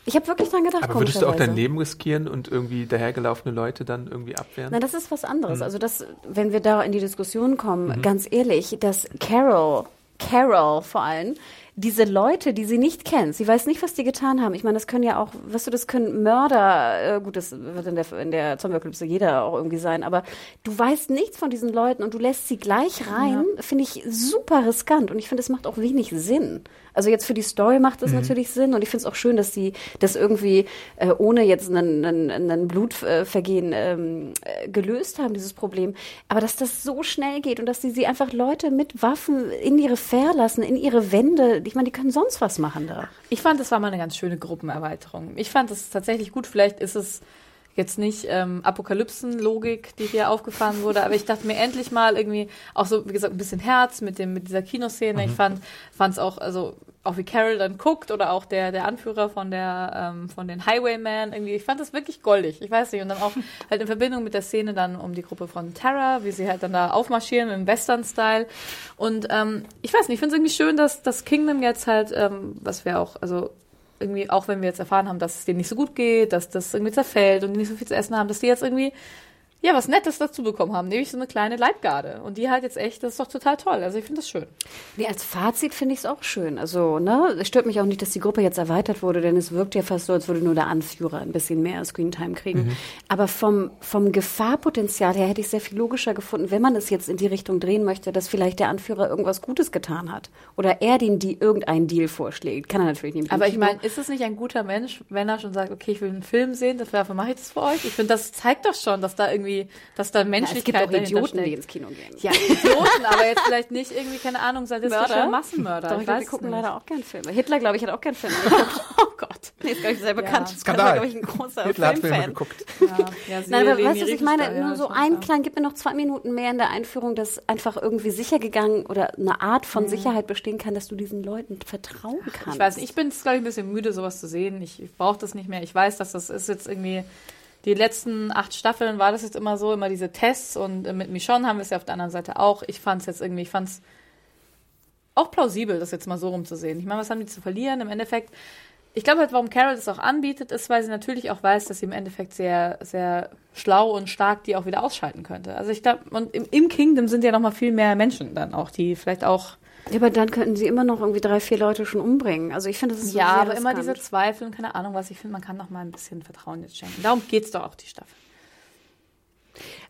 Ich habe wirklich dran gedacht, Aber würdest du auch dein. Leben riskieren und irgendwie dahergelaufene Leute dann irgendwie abwehren? Nein, das ist was Mhm. anderes. Also das, wenn wir da in die Diskussion kommen, ganz ehrlich, dass Carol, Carol vor allem, diese Leute, die sie nicht kennt, sie weiß nicht, was die getan haben. Ich meine, das können ja auch, weißt du, das können Mörder, äh, gut, das wird in der, in der Zombie-Apokalypse jeder auch irgendwie sein, aber du weißt nichts von diesen Leuten und du lässt sie gleich rein, finde ich super riskant und ich finde, es macht auch wenig Sinn. Also jetzt für die Story macht es natürlich Sinn und ich finde es auch schön, dass sie das irgendwie äh, ohne jetzt einen, einen, einen Blutvergehen ähm, äh, gelöst haben, dieses Problem. Aber dass das so schnell geht und dass sie sie einfach Leute mit Waffen in ihre Fair lassen, in ihre Wände. Ich meine, die können sonst was machen da. Ich fand, das war mal eine ganz schöne Gruppenerweiterung. Ich fand das tatsächlich gut. Vielleicht ist es jetzt nicht ähm, Apokalypsen-Logik, die hier aufgefahren wurde, aber ich dachte mir endlich mal irgendwie auch so, wie gesagt, ein bisschen Herz mit dem mit dieser Kinoszene. Ich fand fand es auch, also auch wie Carol dann guckt oder auch der der Anführer von der ähm, von den Highwaymen irgendwie. Ich fand das wirklich goldig. Ich weiß nicht und dann auch halt in Verbindung mit der Szene dann um die Gruppe von Terra, wie sie halt dann da aufmarschieren im Western-Style. Und ähm, ich weiß nicht, ich finde es irgendwie schön, dass das Kingdom jetzt halt, ähm, was wir auch, also irgendwie, auch wenn wir jetzt erfahren haben, dass es denen nicht so gut geht, dass das irgendwie zerfällt und die nicht so viel zu essen haben, dass die jetzt irgendwie, ja, was Nettes dazu bekommen haben, nämlich so eine kleine Leibgarde. Und die halt jetzt echt, das ist doch total toll. Also ich finde das schön. Nee, als Fazit finde ich es auch schön. Also, ne, es stört mich auch nicht, dass die Gruppe jetzt erweitert wurde, denn es wirkt ja fast so, als würde nur der Anführer ein bisschen mehr Screentime kriegen. Aber vom, vom Gefahrpotenzial her hätte ich es sehr viel logischer gefunden, wenn man es jetzt in die Richtung drehen möchte, dass vielleicht der Anführer irgendwas Gutes getan hat. Oder er den die irgendeinen Deal vorschlägt. Kann er natürlich nicht. Aber ich meine, ist es nicht ein guter Mensch, wenn er schon sagt, okay, ich will einen Film sehen, dafür mache ich das für euch? Ich finde, das zeigt doch schon, dass da irgendwie, dass da ja, es Menschlichkeit gibt auch Idioten, steckt. die ins Kino gehen. Ja, Idioten, aber jetzt vielleicht nicht irgendwie, keine Ahnung, sadistische Mörder? Massenmörder. Doch, ich glaube, weiß die gucken nicht. leider auch gern Filme. Hitler, glaube ich, hat auch gern Filme geguckt. Oh Gott. Nee, ist, glaube ich, sehr bekannt. Das Skandal. glaube ich, ein großer Hitler hat Filme Filmfan. geguckt. Ja, ja, Nein, aber weißt du, was ich meine? Ja, Nur so ein ja. klein, gib mir noch zwei Minuten mehr in der Einführung, dass einfach irgendwie sicher gegangen oder eine Art von Sicherheit bestehen kann, dass du diesen Leuten vertrauen kannst. Ich weiß ich bin jetzt, glaube ich, ein bisschen müde, sowas zu sehen. Ich, ich brauche das nicht mehr. Ich weiß, dass das ist jetzt irgendwie. Die letzten acht Staffeln war das jetzt immer so, immer diese Tests und mit Michonne haben wir es ja auf der anderen Seite auch. Ich fand es jetzt irgendwie, ich fand es auch plausibel, das jetzt mal so rumzusehen. Ich meine, was haben die zu verlieren? Im Endeffekt, ich glaube halt, warum Carol das auch anbietet, ist, weil sie natürlich auch weiß, dass sie im Endeffekt sehr, sehr schlau und stark die auch wieder ausschalten könnte. Also ich glaube, und im, im Kingdom sind ja noch mal viel mehr Menschen dann auch, die vielleicht auch Ja, aber dann könnten sie immer noch irgendwie drei, vier Leute schon umbringen. Also ich finde, das ist so Ja, aber immer diese Zweifel und keine Ahnung was. Ich finde, man kann noch mal ein bisschen Vertrauen jetzt schenken. Darum geht's doch auch die Staffel.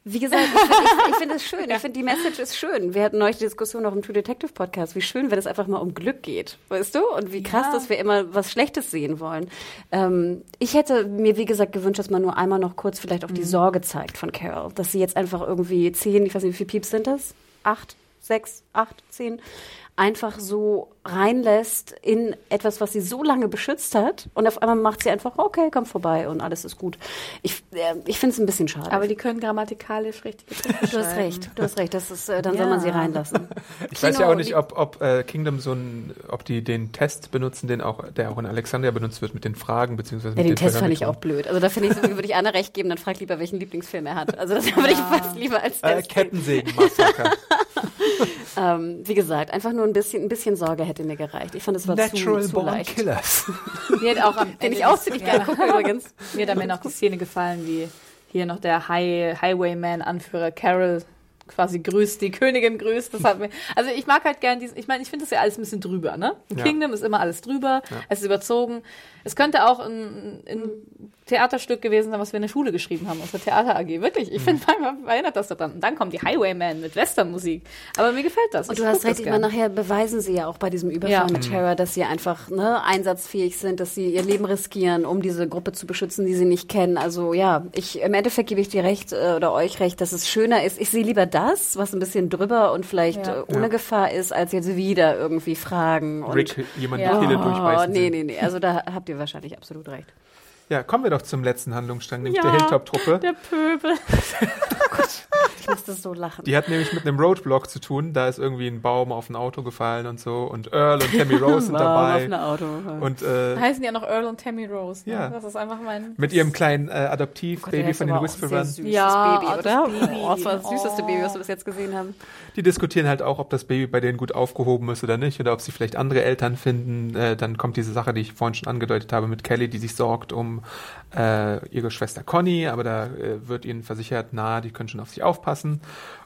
Wie gesagt, ich finde find es schön. Ich finde, die Message ist schön. Wir hatten neulich die Diskussion auch im True Detective Podcast, wie schön, wenn es einfach mal um Glück geht. Weißt du? Und wie krass, Ja. dass wir immer was Schlechtes sehen wollen. Ähm, ich hätte mir, wie gesagt, gewünscht, dass man nur einmal noch kurz vielleicht auch die Sorge zeigt von Carol. Dass sie jetzt einfach irgendwie zehn, ich weiß nicht, wie viele Pieps sind das? Acht, sechs, acht, zehn? Einfach so reinlässt in etwas, was sie so lange beschützt hat. Und auf einmal macht sie einfach, okay, komm vorbei und alles ist gut. Ich, äh, ich finde es ein bisschen schade. Aber die können grammatikalisch richtig. Du hast recht, du hast recht. Das ist, äh, dann soll man sie Ja. reinlassen. Ich weiß Kino, ja auch nicht, wie- ob, ob äh, Kingdom so ein, ob die den Test benutzen, den auch, der auch in Alexandria benutzt wird mit den Fragen beziehungsweise Ja, mit den Test fand ich auch blöd. Also da finde ich, so, würde ich Anna recht geben, dann frag lieber, welchen Lieblingsfilm er hat. Also das würde ich fast lieber als Äh, Test. geben. Kettensägen-Massaker. ähm, wie gesagt, einfach nur ein bisschen, ein bisschen Sorge hätte mir gereicht. Ich fand, es war Natural zu, zu Born leicht. Killers. Mir hat auch am Den Ende ich auch ziemlich ja. gerne gucke übrigens. Mir hat am Ende auch die Szene gefallen, wie hier noch der High, Highwayman-Anführer Carol quasi grüßt, die Königin grüßt. Das hat mir, also ich mag halt gern diesen, ich meine, ich finde das ja alles ein bisschen drüber, ne? Im Ja. Kingdom ist immer alles drüber, es ist überzogen. Es könnte auch in, in Theaterstück gewesen sein, was wir in der Schule geschrieben haben, aus der Theater AG. Wirklich, ich finde, manchmal erinnert das daran. Und dann kommt die Highwayman mit Westernmusik. Aber mir gefällt das. Und Ich du hast recht, das ich meine, gern. nachher beweisen sie ja auch bei diesem Überfall Ja. mit Terra, dass sie einfach ne, einsatzfähig sind, dass sie ihr Leben riskieren, um diese Gruppe zu beschützen, die sie nicht kennen. Also ja, ich im Endeffekt gebe ich dir recht äh, oder euch recht, dass es schöner ist. Ich sehe lieber das, was ein bisschen drüber und vielleicht Ja. äh, ohne Gefahr ist, als jetzt wieder irgendwie Fragen und Rick, jemand Ja. die Kehle Oh, durchbeißen. nee, sehen. nee, nee. Also da habt ihr wahrscheinlich absolut recht. Ja, kommen wir doch zum letzten Handlungsstrang, nämlich Ja, der Hilltop-Truppe. Der Pöbel. Ich musste so lachen. Die hat nämlich mit einem Roadblock zu tun. Da ist irgendwie ein Baum auf ein Auto gefallen und so. Und Earl und Tammy Rose sind Wow, auf dabei. ein Auto. Und äh, heißen ja noch Earl und Tammy Rose. Ne? Ja. Das ist einfach mein. mit ihrem kleinen äh, Adoptivbaby ist von den Whisperern. Ja, Baby, das oder? Baby. Oh, das war das süßeste Oh. Baby, was wir bis jetzt gesehen haben. Die diskutieren halt auch, ob das Baby bei denen gut aufgehoben ist oder nicht. Oder ob sie vielleicht andere Eltern finden. Äh, dann kommt diese Sache, die ich vorhin schon angedeutet habe, mit Kelly, die sich sorgt um äh, ihre Schwester Conny. Aber da äh, wird ihnen versichert, na, die können schon auf sich aufpassen.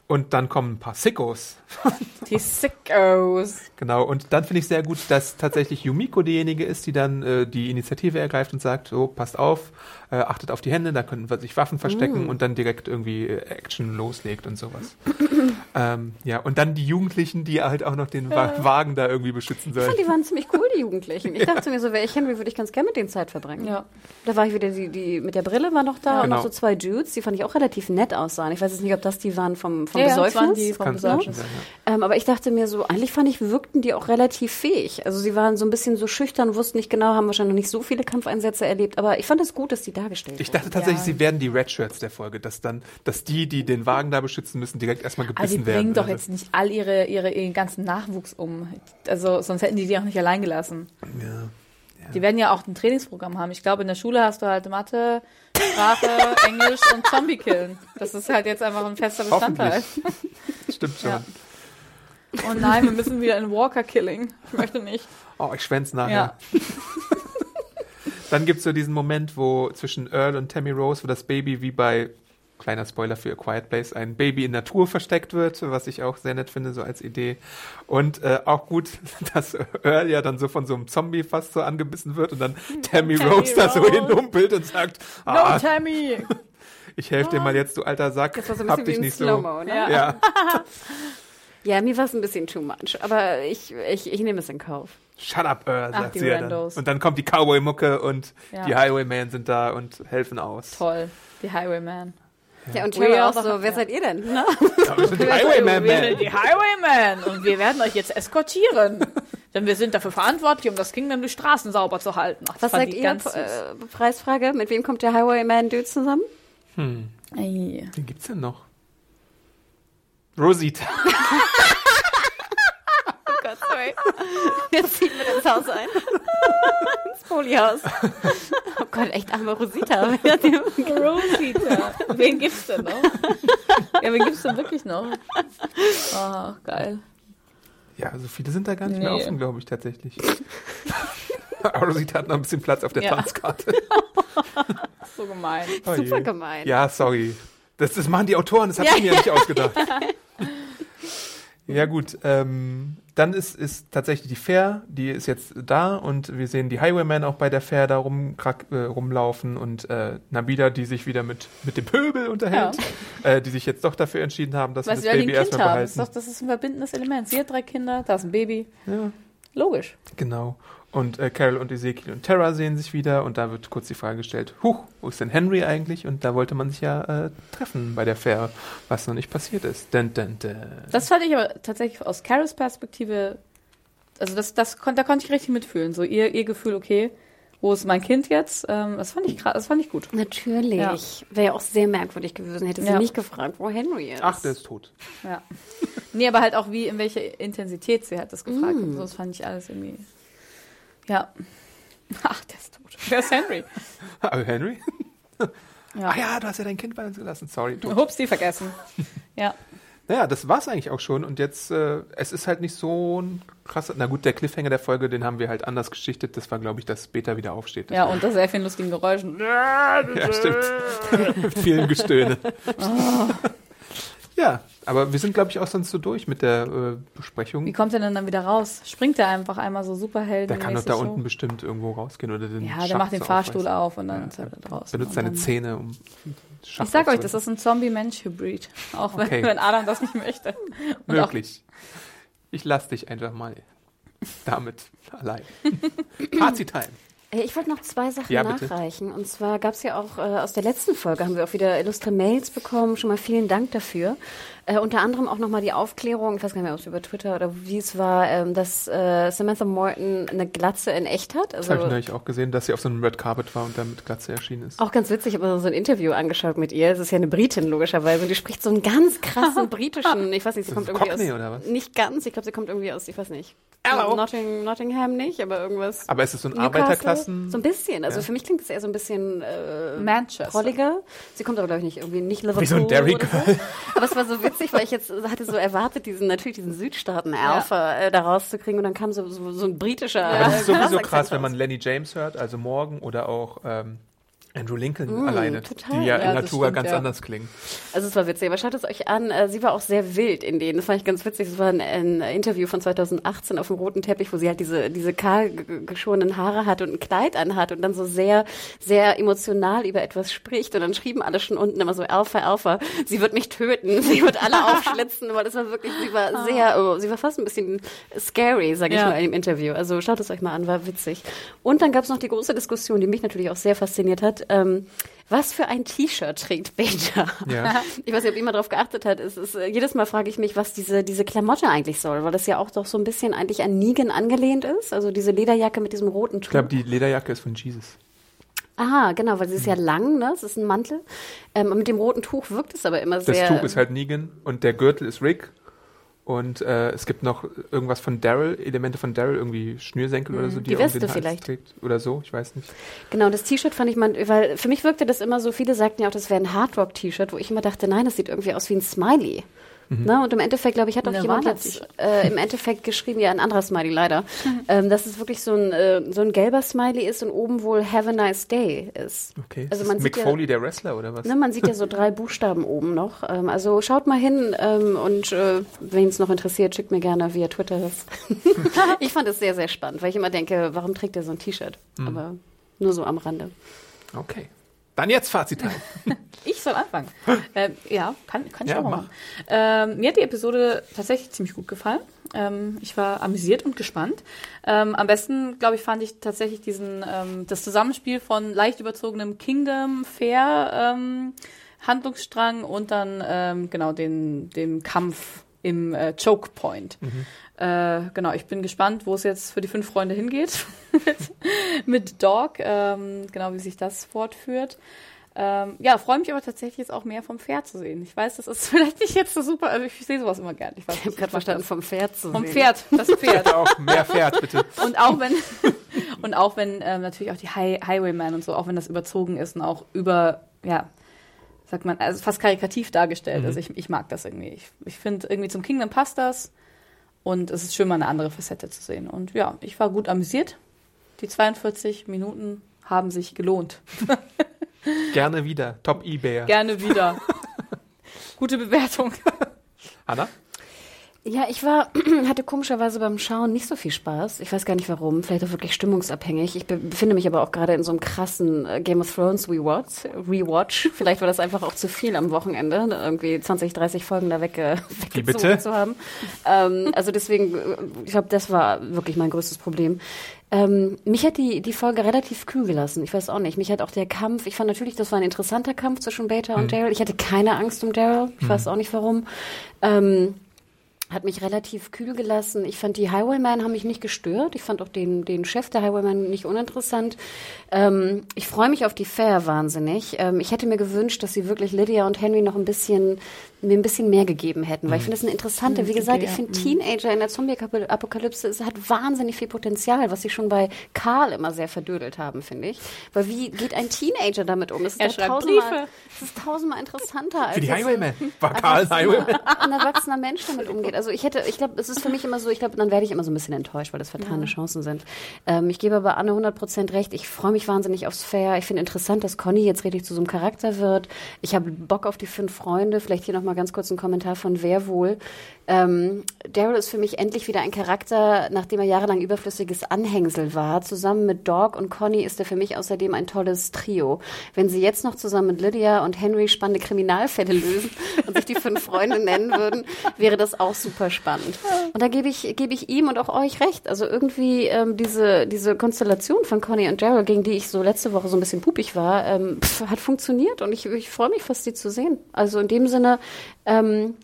Und dann kommen ein paar Sickos. Die Sickos. Genau, und dann finde ich sehr gut, dass tatsächlich Yumiko diejenige ist, die dann äh, die Initiative ergreift und sagt, so, passt auf, äh, achtet auf die Hände, da können sich Waffen verstecken und dann direkt irgendwie äh, Action loslegt und sowas. ähm, ja, und dann die Jugendlichen, die halt auch noch den Wa Wagen da irgendwie beschützen Ich sollen. fand, die waren ziemlich cool, die Jugendlichen. Ich dachte mir so, wäre ich Henry, würde ich ganz gerne mit denen Zeit verbringen. Ja. Da war ich wieder, die, die mit der Brille war noch da und Genau. noch so zwei Dudes, die fand ich auch relativ nett aussahen. Ich weiß jetzt nicht, ob das die waren vom, vom Ja, ja, das Besäufnis. waren die vom Besäufnis. sein, ja. Ähm, aber ich dachte mir so, eigentlich fand ich, wirkten die auch relativ fähig. Also sie waren so ein bisschen so schüchtern, wussten nicht genau, haben wahrscheinlich noch nicht so viele Kampfeinsätze erlebt. Aber ich fand es gut, dass die dargestellt Ich wurden. dachte tatsächlich, Ja. sie werden die Red Shirts der Folge, dass dann, dass die, die den Wagen da beschützen müssen, direkt erstmal Aber die gebissen werden. bringen doch Also, jetzt nicht all ihre, ihre, ihren ganzen Nachwuchs um. Also sonst hätten die die auch nicht allein gelassen. Ja. Die werden ja auch ein Trainingsprogramm haben. Ich glaube, in der Schule hast du halt Mathe, Sprache, Englisch und Zombie killen. Das ist halt jetzt einfach ein fester Bestandteil. Hoffentlich. Stimmt schon. Ja. Oh nein, wir müssen wieder in Walker Killing. Ich möchte nicht. Oh, ich schwänz nachher. Ja. Dann gibt's so diesen Moment, wo zwischen Earl und Tammy Rose, wo das Baby wie bei, kleiner Spoiler für A Quiet Place, ein Baby in Natur versteckt wird, was ich auch sehr nett finde, so als Idee. Und äh, auch gut, dass Earl ja dann so von so einem Zombie fast so angebissen wird und dann Tammy, Tammy Rose da so Rose. hinhumpelt und sagt, No, ah, Tammy! ich helfe dir mal jetzt, du alter Sack, Das war so ein hab bisschen dich wie ein nicht so. Ne? Ja. Ja, Ja, mir war es ein bisschen too much. Aber ich, ich, ich nehme es in Kauf. Shut up, Earl, Ach, sagt die sie ja dann. Und dann kommt die Cowboy-Mucke und Ja. die Highwaymen sind da und helfen aus. Toll. Die Highwayman. Ja, und We Tara are auch the- so, wer ja. seid ihr denn? Ne? Ja, wir sind die Highwaymen, Wir sind die Highwayman und wir werden euch jetzt eskortieren. Denn wir sind dafür verantwortlich, um das Kingdom die Straßen sauber zu halten. Ach, das Was sagt ihr? Äh, Preisfrage, mit wem kommt der Highwayman Dude zusammen? Ey. Wen gibt's denn noch? Rosita. Gott, sorry. Jetzt ziehen wir ins Haus ein. ins Foliehaus. Oh Gott, echt arme Rosita. Rosita. Wen gibt's denn noch? Ja, wen gibt's denn wirklich noch? Oh, geil. Ja, so viele sind da gar nicht mehr Nee. offen, glaube ich, tatsächlich. Rosita hat noch ein bisschen Platz auf der Ja. Tanzkarte. So gemein. Oh Super je. gemein. Ja, sorry. Das, das machen die Autoren, das habe Ja, ich mir ja nicht ausgedacht. Ja gut, ähm, dann ist, ist tatsächlich die Fair, die ist jetzt da und wir sehen die Highwaymen auch bei der Fair da rum, äh, rumlaufen und äh, Nabila, die sich wieder mit, mit dem Pöbel unterhält, äh, die sich jetzt doch dafür entschieden haben, dass sie das ja Baby erstmal haben. Das ist, behalten. doch, das ist ein verbindendes Element. Sie hat drei Kinder, da ist ein Baby. Ja. Logisch. Genau. Und äh, Carol und Ezekiel und Tara sehen sich wieder und da wird kurz die Frage gestellt, huch, wo ist denn Henry eigentlich? Und da wollte man sich ja äh, treffen bei der Fair, was noch nicht passiert ist. Dun, dun, dun. Das fand ich aber tatsächlich aus Carols Perspektive, also das, das kon, da konnte ich richtig mitfühlen. So ihr, ihr Gefühl, okay, wo ist mein Kind jetzt? Ähm, das fand ich gra- das fand ich gut. Natürlich. Ja. Wäre ja auch sehr merkwürdig gewesen, hätte sie Ja. nicht gefragt, wo Henry ist. Ach, der ist tot. Ja. Nee, aber halt auch wie, in welcher Intensität sie hat das gefragt. Mm. Und so, das fand ich alles irgendwie. Ja. Ach, der ist tot. Wer ist Henry? Aber Henry? Ja. Ah ja, du hast ja dein Kind bei uns gelassen. Sorry. Tot. Hups, die vergessen. Ja. Naja, das war's eigentlich auch schon. Und jetzt, äh, es ist halt nicht so ein krasser. Na gut, der Cliffhanger der Folge, den haben wir halt anders geschichtet. Das war, glaube ich, dass später wieder aufsteht. Ja, unter sehr vielen lustigen Geräuschen. Ja, stimmt. Mit vielen Gestöhne. Oh. Ja, aber wir sind, glaube ich, auch sonst so durch mit der äh, Besprechung. Wie kommt er denn dann wieder raus? Springt er einfach einmal so Superhelden? Der kann doch da unten bestimmt irgendwo rausgehen oder den Ja, der Schacht macht den so Fahrstuhl aufreißen. auf und dann ist er da draußen. Benutzt seine Zähne, um den Ich Schacht sag euch, das ist ein Zombie-Mensch-Hybrid. Auch wenn, Okay. wenn Adam das nicht möchte. Und Möglich. Ich lass dich einfach mal damit allein. Fazit-Time. Äh, Ich wollte noch zwei Sachen Ja, bitte. nachreichen. Und zwar gab es ja auch äh, aus der letzten Folge haben wir auch wieder illustre Mails bekommen. Schon mal vielen Dank dafür. Äh, unter anderem auch nochmal die Aufklärung, ich weiß gar nicht mehr, ob es über Twitter oder wie es war, ähm, dass äh, Samantha Morton eine Glatze in echt hat. Das Also habe ich neulich auch gesehen, dass sie auf so einem Red Carpet war und dann mit Glatze erschienen ist. auch ganz witzig, ich habe mir so ein Interview angeschaut mit ihr. Es ist ja eine Britin, logischerweise. Und die spricht so einen ganz krassen britischen, ich weiß nicht, sie kommt das irgendwie Cockney aus. oder was? Nicht ganz, ich glaube, sie kommt irgendwie aus, ich weiß nicht. Hello. Notting, Nottingham nicht, aber irgendwas. Aber ist es so ein Newcastle? Arbeiterklassen? So ein bisschen. Also Ja. für mich klingt es eher so ein bisschen äh, Manchester. prolliger. Sie kommt aber, glaube ich, nicht irgendwie nicht Liverpool. Wie so ein Derry oder so. Aber es war so witzig, weil ich jetzt hatte so erwartet, diesen natürlich diesen Südstaaten-Alpha äh, da rauszukriegen und dann kam so, so, so ein britischer. Aber das ist sowieso krass, wenn man Lenny James hört, also morgen oder auch ähm, Andrew Lincoln alleine, Mm, total. die ja, Ja, in Natura stimmt, ganz ja. anders klingen. Also es war witzig, aber schaut es euch an. Äh, Sie war auch sehr wild in denen. Das fand ich ganz witzig. Es war ein, ein Interview von 2018 auf dem roten Teppich, wo sie halt diese, diese kahl ge- geschorenen Haare hat und ein Kleid anhat und dann so sehr, sehr emotional über etwas spricht. Und dann schrieben alle schon unten immer so, Alpha, Alpha, sie wird mich töten, sie wird alle aufschlitzen, weil das war wirklich, sie war sehr, oh, sie war fast ein bisschen scary, sag ich Ja. mal, im Interview. Also schaut es euch mal an, war witzig. Und dann gab es noch die große Diskussion, die mich natürlich auch sehr fasziniert hat. Ähm, was für ein T-Shirt trägt Beta? Ja. Ich weiß nicht, ob jemand darauf geachtet hat. Es ist, äh, jedes Mal frage ich mich, was diese, diese Klamotte eigentlich soll, weil das ja auch doch so ein bisschen eigentlich an Negan angelehnt ist. Also diese Lederjacke mit diesem roten Tuch. Ich glaube, die Lederjacke ist von Jesus. Aha, genau, weil sie ist ja lang, ne? Es ist ein Mantel. Ähm, und mit dem roten Tuch wirkt es aber immer Das sehr. Tuch ist halt Negan und der Gürtel ist Rick. Und äh, es gibt noch irgendwas von Daryl, Elemente von Daryl, irgendwie Schnürsenkel oder so, die er um Weste vielleicht. trägt. Oder so, ich weiß nicht. Genau, das T-Shirt fand ich mal, weil für mich wirkte das immer so, viele sagten ja auch, das wäre ein Hardrock-T-Shirt, wo ich immer dachte, nein, das sieht irgendwie aus wie ein Smiley. Mhm. Ne? Und im Endeffekt, glaube ich, hat auch jemand Nirvana jetzt äh, im Endeffekt geschrieben, ja, ein anderer Smiley leider, ähm, dass es wirklich so ein, äh, so ein gelber Smiley ist und oben wohl Have a nice day ist. Okay. Also ist man Mick ja, Foley, der Wrestler, oder was? Ne, man sieht ja so drei Buchstaben oben noch. Ähm, also schaut mal hin ähm, und äh, wen es noch interessiert, schickt mir gerne via Twitter das. ich fand es sehr, sehr spannend, weil ich immer denke, warum trägt er so ein T-Shirt? Mhm. Aber nur so am Rande. Okay. Dann jetzt Fazit. Ich soll anfangen. ähm, ja, kann, kann ich Ja, auch machen. Ähm, mir hat die Episode tatsächlich ziemlich gut gefallen. Ähm, ich war amüsiert und gespannt. Ähm, am besten, glaube ich, fand ich tatsächlich diesen ähm, das Zusammenspiel von leicht überzogenem Kingdom Fair ähm, Handlungsstrang und dann genau den dem Kampf im äh, Choke Point. Äh, genau, ich bin gespannt, wo es jetzt für die fünf Freunde hingeht mit, mit Dog. Ähm, genau, wie sich das fortführt. Ähm, ja, freue mich aber tatsächlich jetzt auch mehr vom Pferd zu sehen. Ich weiß, das ist vielleicht nicht jetzt so super, also ich sehe sowas immer gern. Ich, weiß Ich habe gerade verstanden, vom Pferd zu Vom sehen. Pferd, das Pferd. auch mehr Pferd, bitte. Und auch wenn, und auch wenn ähm, natürlich auch die High Highwayman und so, auch wenn das überzogen ist und auch über, ja, sagt man, also fast karikativ dargestellt. Also ich, ich mag das irgendwie. Ich, ich finde, irgendwie zum Kingdom passt das. Und es ist schön, mal eine andere Facette zu sehen. Und ja, ich war gut amüsiert. Die 42 Minuten haben sich gelohnt. Gerne wieder. Top Ebayer. Gerne wieder. Gute Bewertung. Anna? Ja, ich war, hatte komischerweise beim Schauen nicht so viel Spaß. Ich weiß gar nicht warum. Vielleicht auch wirklich stimmungsabhängig. Ich be befinde mich aber auch gerade in so einem krassen äh, Game of Thrones Rewatch. Rewatch. Vielleicht war das einfach auch zu viel am Wochenende, irgendwie 20, 30 Folgen da wegge weggezogen zu haben. Ähm, also deswegen, äh, ich glaube, das war wirklich mein größtes Problem. Ähm, mich hat die, die Folge relativ kühl gelassen. Ich weiß auch nicht. Mich hat auch der Kampf, ich fand natürlich, das war ein interessanter Kampf zwischen Beta und Daryl. Ich hatte keine Angst um Daryl. Ich weiß auch nicht warum. Ähm, hat mich relativ kühl gelassen. Ich fand die Highwaymen haben mich nicht gestört. Ich fand auch den, den Chef der Highwaymen nicht uninteressant. Ähm, ich freue mich auf die Fair wahnsinnig. Ähm, ich hätte mir gewünscht, dass sie wirklich Lydia und Henry noch ein bisschen mir ein bisschen mehr gegeben hätten, weil ich finde es eine interessante, wie gesagt, ich finde Teenager in der Zombie-Apokalypse, es hat wahnsinnig viel Potenzial, was sie schon bei Karl immer sehr verdödelt haben, finde ich. Weil wie geht ein Teenager damit um? Das ist schreibt tausendmal, das ist tausendmal interessanter als Für die Highwaymen. War Karl Highwayman? ein erwachsener Mensch damit umgeht. Also ich hätte, ich glaube, es ist für mich immer so, ich glaube, dann werde ich immer so ein bisschen enttäuscht, weil das vertane Chancen sind. Ähm, ich gebe aber Anne 100% recht. Ich freue mich wahnsinnig aufs Fair. Ich finde interessant, dass Conny jetzt richtig zu so einem Charakter wird. Ich habe Bock auf die fünf Freunde. Vielleicht hier nochmal ganz kurz ein Kommentar von Wer wohl. Ähm, Daryl ist für mich endlich wieder ein Charakter, nachdem er jahrelang überflüssiges Anhängsel war. Zusammen mit Dog und Conny ist er für mich außerdem ein tolles Trio. Wenn sie jetzt noch zusammen mit Lydia und Henry spannende Kriminalfälle lösen und sich die fünf Freunde nennen würden, wäre das auch super spannend. Und da gebe ich, gebe ich ihm und auch euch recht. Also irgendwie ähm, diese, diese Konstellation von Conny und Daryl, gegen die ich so letzte Woche so ein bisschen pupig war, ähm, pf, hat funktioniert und ich, ich freue mich fast, die zu sehen. Also in dem Sinne, ähm,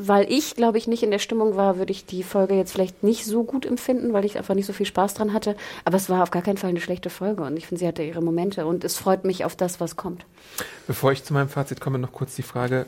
weil ich, glaube ich, nicht in der Stimmung war, würde ich die Folge jetzt vielleicht nicht so gut empfinden, weil ich einfach nicht so viel Spaß dran hatte. Aber es war auf gar keinen Fall eine schlechte Folge und ich finde, sie hatte ihre Momente und es freut mich auf das, was kommt. Bevor ich zu meinem Fazit komme, noch kurz die Frage,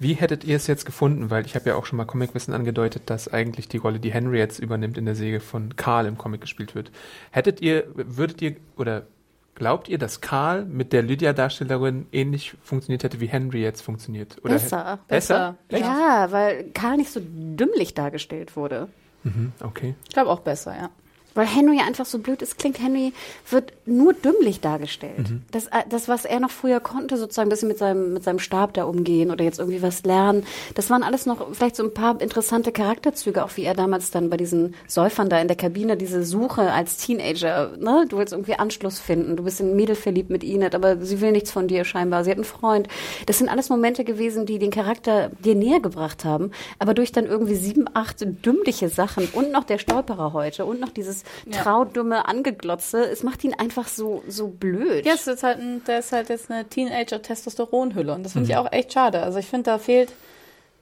wie hättet ihr es jetzt gefunden? Weil ich habe ja auch schon mal Comicwissen angedeutet, dass eigentlich die Rolle, die Henry jetzt übernimmt in der Säge von Karl im Comic gespielt wird. Hättet ihr, würdet ihr oder glaubt ihr, dass Karl mit der Lydia-Darstellerin ähnlich funktioniert hätte, wie Henry jetzt funktioniert? Oder Besser. Besser? Echt? Ja, weil Karl nicht so dümmlich dargestellt wurde. Mhm, okay. Ich glaube auch besser, ja. Weil Henry einfach so blöd ist, klingt, Henry wird nur dümmlich dargestellt. Das, äh, das, was er noch früher konnte, sozusagen ein bisschen mit seinem, mit seinem Stab da umgehen oder jetzt irgendwie was lernen, das waren alles noch vielleicht so ein paar interessante Charakterzüge, auch wie er damals dann bei diesen Säufern da in der Kabine, diese Suche als Teenager, ne? Du willst irgendwie Anschluss finden, du bist in ein Mädel verliebt mit Enid, aber sie will nichts von dir scheinbar, sie hat einen Freund. Das sind alles Momente gewesen, die den Charakter dir näher gebracht haben, aber durch dann irgendwie sieben, acht dümmliche Sachen und noch der Stolperer heute und noch dieses traudumme Angeglotze, es macht ihn einfach so, so blöd. Ja, es ist halt ein, der ist halt jetzt eine Teenager-Testosteronhülle und das finde ich auch echt schade. Also ich finde, da fehlt,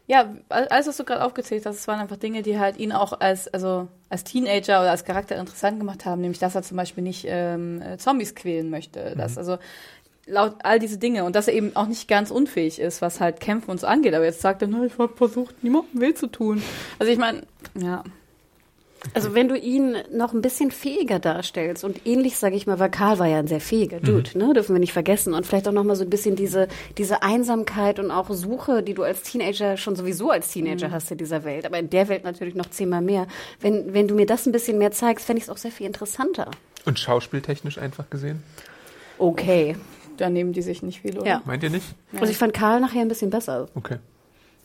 ja, all- alles, was du gerade aufgezählt hast, es waren einfach Dinge, die halt ihn auch als, also als Teenager oder als Charakter interessant gemacht haben, nämlich dass er zum Beispiel nicht ähm, äh, Zombies quälen möchte. Dass, also laut all diese Dinge und dass er eben auch nicht ganz unfähig ist, was halt Kämpfen und so angeht. Aber jetzt sagt er, na, ich habe versucht, niemandem weh zu tun. Also ich meine, ja. Also wenn du ihn noch ein bisschen fähiger darstellst und ähnlich, sage ich mal, weil Karl war ja ein sehr fähiger Dude, ne, dürfen wir nicht vergessen und vielleicht auch noch mal so ein bisschen diese diese Einsamkeit und auch Suche, die du als Teenager schon sowieso als Teenager hast in dieser Welt, aber in der Welt natürlich noch zehnmal mehr. Wenn wenn du mir das ein bisschen mehr zeigst, fände ich es auch sehr viel interessanter. Und schauspieltechnisch einfach gesehen? Okay. Da nehmen die sich nicht viel, oder? Ja. Meint ihr nicht? Also ich fand Karl nachher ein bisschen besser. Okay.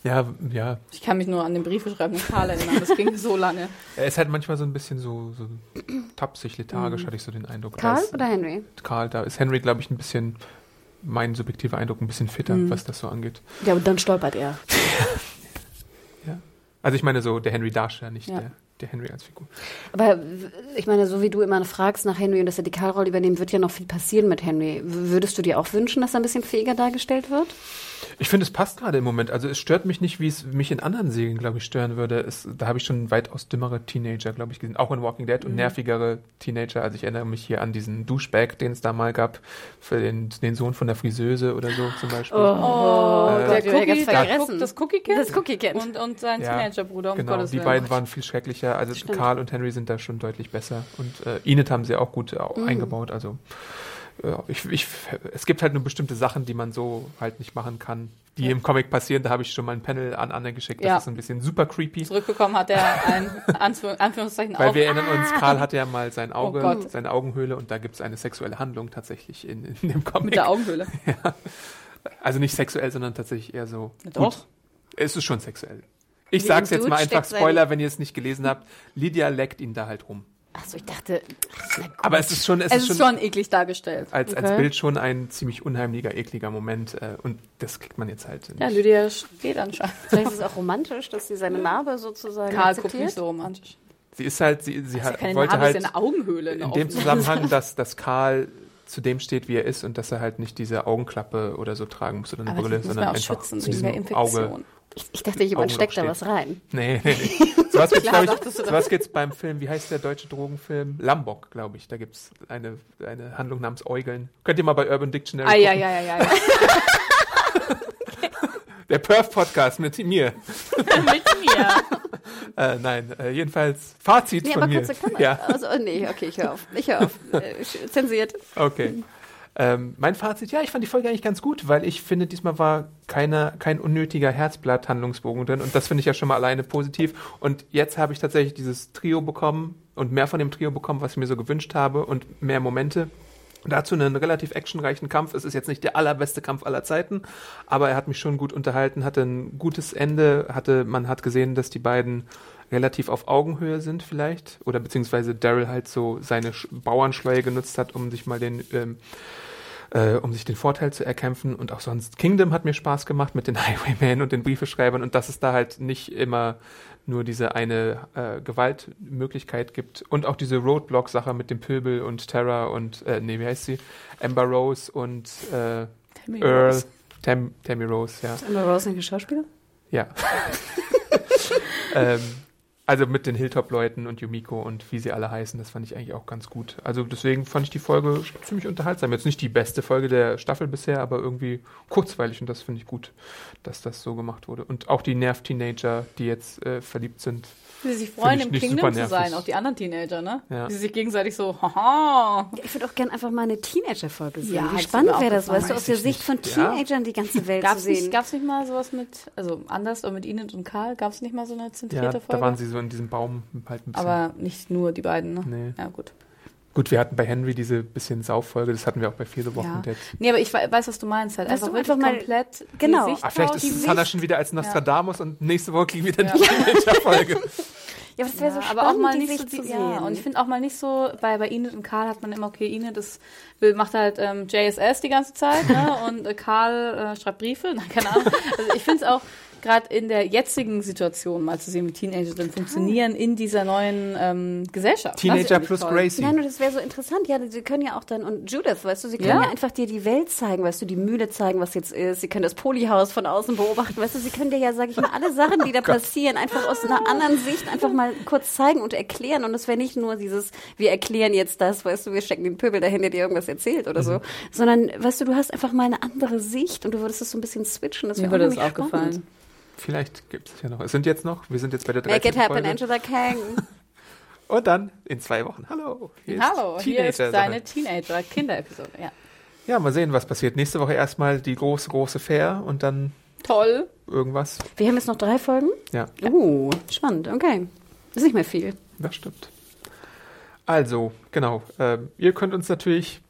Ja, ja. Ich kann mich nur an den Briefe schreiben von Karl erinnern. Das ging so lange. Er ist halt manchmal so ein bisschen so, so tapsig, lethargisch, hatte ich so den Eindruck. Karl ist, oder Henry? Karl, da ist Henry, glaube ich, ein bisschen, mein subjektiver Eindruck, ein bisschen fitter, was das so angeht. Ja, und dann stolpert er. Ja. Also ich meine so, der Henry Darsteller, nicht Ja. der, der Henry als Figur. Aber ich meine, so wie du immer fragst nach Henry und dass er die Karl-Rolle übernimmt, wird ja noch viel passieren mit Henry. W- Würdest du dir auch wünschen, dass er ein bisschen fähiger dargestellt wird? Ich finde, es passt gerade im Moment. Also es stört mich nicht, wie es mich in anderen Serien, glaube ich, stören würde. Es, da habe ich schon weitaus dümmere Teenager, glaube ich, gesehen. Auch in Walking Dead und nervigere Teenager. Also ich erinnere mich hier an diesen Douchebag, den es da mal gab, für den, den Sohn von der Friseuse oder so zum Beispiel. Oh, Gott, der wir haben Cookie, vergessen. Cook, das Cookie Kind? Das Cookie Kind. Und, und sein Ja, Teenagerbruder, um genau, Gottes die Willen. beiden waren viel schrecklicher. Also Stimmt. Karl und Henry sind da schon deutlich besser. Und äh, Enid haben sie auch gut au- Mhm. eingebaut. Also ja, ich, ich, es gibt halt nur bestimmte Sachen, die man so halt nicht machen kann, die im Comic passieren. Da habe ich schon mal ein Panel an Anne geschickt. Das Ja. ist ein bisschen super creepy. Zurückbekommen hat er ein Anführ Anführungszeichen Weil wir erinnern uns, Karl hatte ja mal sein Auge, Oh seine Augenhöhle und da gibt es eine sexuelle Handlung tatsächlich in, in dem Comic. mit der Augenhöhle. Also nicht sexuell, sondern tatsächlich eher so. Doch. Gut, es ist schon sexuell. Ich Wie sag's jetzt mal einfach Spoiler, wenn ihr es nicht gelesen habt. Lydia leckt ihn da halt rum. Achso, ich dachte, na gut. Aber es ist schon, es, Es ist ist schon, schon eklig dargestellt. als, als Okay. Bild schon ein ziemlich unheimlicher, ekliger Moment. Äh, und das kriegt man jetzt halt. Ja, nicht. Lydia steht anscheinend. vielleicht ist es auch romantisch, dass sie seine Narbe sozusagen Karl guckt akzeptiert. nicht so romantisch. Sie ist halt, sie, sie Ja, hat, keine wollte Narbe, halt ist ja eine Augenhöhle. in eine dem. Zusammenhang, dass, dass Karl zu dem steht, wie er ist und dass er halt nicht diese Augenklappe oder so tragen muss oder eine Aber Brille, sondern einfach schützen zu diesem. Auge. Ich, ich dachte, jemand Augenloch steckt da was rein. Nee, nee, nee. Sowas gibt's, Klar, du ich, sowas gibt's beim Film, wie heißt der deutsche Drogenfilm? Lambok, glaube ich. Da gibt's eine, eine Handlung namens Eugeln. Könnt ihr mal bei Urban Dictionary Ah, gucken. ja, ja, ja, ja. ja. Der Perf-Podcast mit mir. Mit mir. Äh, nein, äh, jedenfalls Fazit Nee, von aber mir. kurze Klammer. Ja, Also, oh, nee, okay, ich höre auf. Ich höre auf. Äh, zensiert. okay. Ähm, mein Fazit, ja, ich fand die Folge eigentlich ganz gut, weil ich finde, diesmal war keine, kein unnötiger Herzblatt-Handlungsbogen drin und das finde ich ja schon mal alleine positiv. Und jetzt habe ich tatsächlich dieses Trio bekommen und mehr von dem Trio bekommen, was ich mir so gewünscht habe und mehr Momente. Dazu einen relativ actionreichen Kampf. Es ist jetzt nicht der allerbeste Kampf aller Zeiten, aber er hat mich schon gut unterhalten, hatte ein gutes Ende, hatte, man hat gesehen, dass die beiden relativ auf Augenhöhe sind vielleicht oder beziehungsweise Daryl halt so seine Sch Bauernschleue genutzt hat, um sich mal den ähm, äh, um sich den Vorteil zu erkämpfen und auch sonst Kingdom hat mir Spaß gemacht mit den Highwaymen und den Briefeschreibern und dass es da halt nicht immer nur diese eine äh, Gewaltmöglichkeit gibt und auch diese Roadblock-Sache mit dem Pöbel und Terra und äh, nee, wie heißt sie? Amber Rose und äh, Tammy Earl. Rose. Tam, Tammy Rose, ja. Amber Rose eine Schauspieler? Ja. ähm, also mit den Hilltop-Leuten und Yumiko und wie sie alle heißen, das fand ich eigentlich auch ganz gut. Also deswegen fand ich die Folge ziemlich unterhaltsam. Jetzt nicht die beste Folge der Staffel bisher, aber irgendwie kurzweilig und das finde ich gut, dass das so gemacht wurde. Und auch die Nerv-Teenager, die jetzt äh, verliebt sind. Wie sie sich freuen, im nicht Kingdom zu sein, auch die anderen Teenager, ne? Ja. Die sich gegenseitig so, haha. Ja, ich würde auch gerne einfach mal eine Teenager-Folge sehen. Ja, Wie spannend wäre das, weißt du, aus der ich Sicht von nicht. Ja. Teenagern die ganze Welt Gab's zu nicht, sehen. gab's nicht mal sowas mit, also anders, aber mit Enid und Karl, gab's nicht mal so eine Ja, zentrierte Folge? da waren sie so in diesem Baum halt ein bisschen. aber nicht nur die beiden, ne? Nee. Ja, gut. Gut, wir hatten bei Henry diese bisschen Sauffolge, das hatten wir auch bei Fear the Ja. Walking Dead. Nee, aber ich we- weiß, was du meinst. Halt. Weißt Einfach mal- komplett Genau. Sicht Ah, vielleicht ist Hannah schon wieder als Nostradamus und nächste Woche kriegen wir dann Ja. die Teenager-Folge. Ja, aber das wäre so Ja, spannend, aber auch mal die nicht so zu sehen. ja, und ich finde auch mal nicht so, bei, bei Enid und Karl hat man immer, okay, Enid ist, macht halt ähm, JSS die ganze Zeit, ne? und äh, Karl äh, schreibt Briefe, Nein, keine Ahnung. Also ich finde es auch gerade in der jetzigen Situation mal zu sehen, wie Teenager dann funktionieren in dieser neuen ähm, Gesellschaft. Teenager plus toll. Gracie. Nein, und das wäre so interessant. Ja, sie können ja auch dann, und Judith, weißt du, sie können Ja. ja. einfach dir die Welt zeigen, weißt du, die Mühle zeigen, was jetzt ist. Sie können das Polyhaus von außen beobachten, weißt du, sie können dir ja, sag ich mal, alle Sachen, die da passieren, einfach aus einer anderen Sicht einfach mal kurz zeigen und erklären. Und es wäre nicht nur dieses, wir erklären jetzt das, weißt du, wir stecken den Pöbel dahin, der dir irgendwas erzählt oder so, sondern, weißt du, du hast einfach mal eine andere Sicht und du würdest es so ein bisschen switchen. Das Mir wäre würde das auch gefallen. Vielleicht gibt es ja noch. Es sind jetzt noch, wir sind jetzt bei der 13. Make it happen, Folge. Angela Kang. Und dann in zwei Wochen. Hallo. Hier Hallo, hier ist deine Teenager-Kinder-Episode. Ja. Ja, mal sehen, was passiert. Nächste Woche erstmal die große, große Fair und dann Toll. irgendwas. Wir haben jetzt noch drei Folgen. Ja, Uh, spannend, okay. Ist nicht mehr viel. das stimmt. Also, genau. ähm, ihr könnt uns natürlich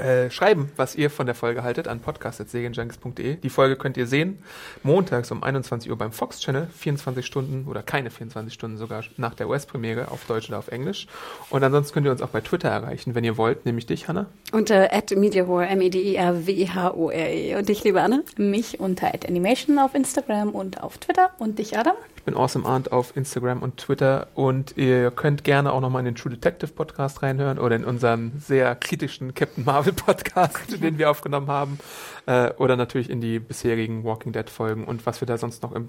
äh, schreiben, was ihr von der Folge haltet, an podcast.segenjunkies.de. Die Folge könnt ihr sehen, montags um 21 Uhr beim Fox Channel, 24 Stunden oder keine 24 Stunden sogar nach der US-Premiere auf Deutsch oder auf Englisch. Und ansonsten könnt ihr uns auch bei Twitter erreichen, wenn ihr wollt, nämlich dich, Hanna. Unter at mediahore, M-E-D-I-A-W-H-O-R-E. Und dich, liebe Anne? Mich unter @animation auf Instagram und auf Twitter. Und dich, Adam? Ich bin Awesome Arndt auf Instagram und Twitter und ihr könnt gerne auch nochmal in den True Detective Podcast reinhören oder in unseren sehr kritischen Captain Marvel Podcast, den wir aufgenommen haben äh, oder natürlich in die bisherigen Walking Dead Folgen und was wir da sonst noch im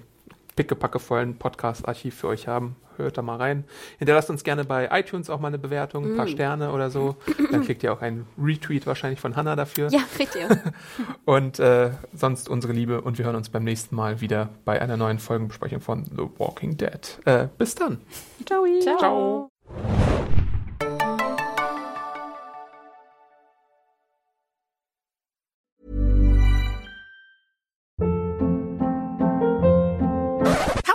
pickepackevollen Podcast-Archiv für euch haben. Hört da mal rein. Hinterlasst uns gerne bei iTunes auch mal eine Bewertung, ein paar Sterne oder so. Dann kriegt ihr auch einen Retweet wahrscheinlich von Hannah dafür. Ja, kriegt ihr. Und äh, sonst unsere Liebe und wir hören uns beim nächsten Mal wieder bei einer neuen Folgenbesprechung von The Walking Dead. Äh, bis dann. Ciao. Ciao.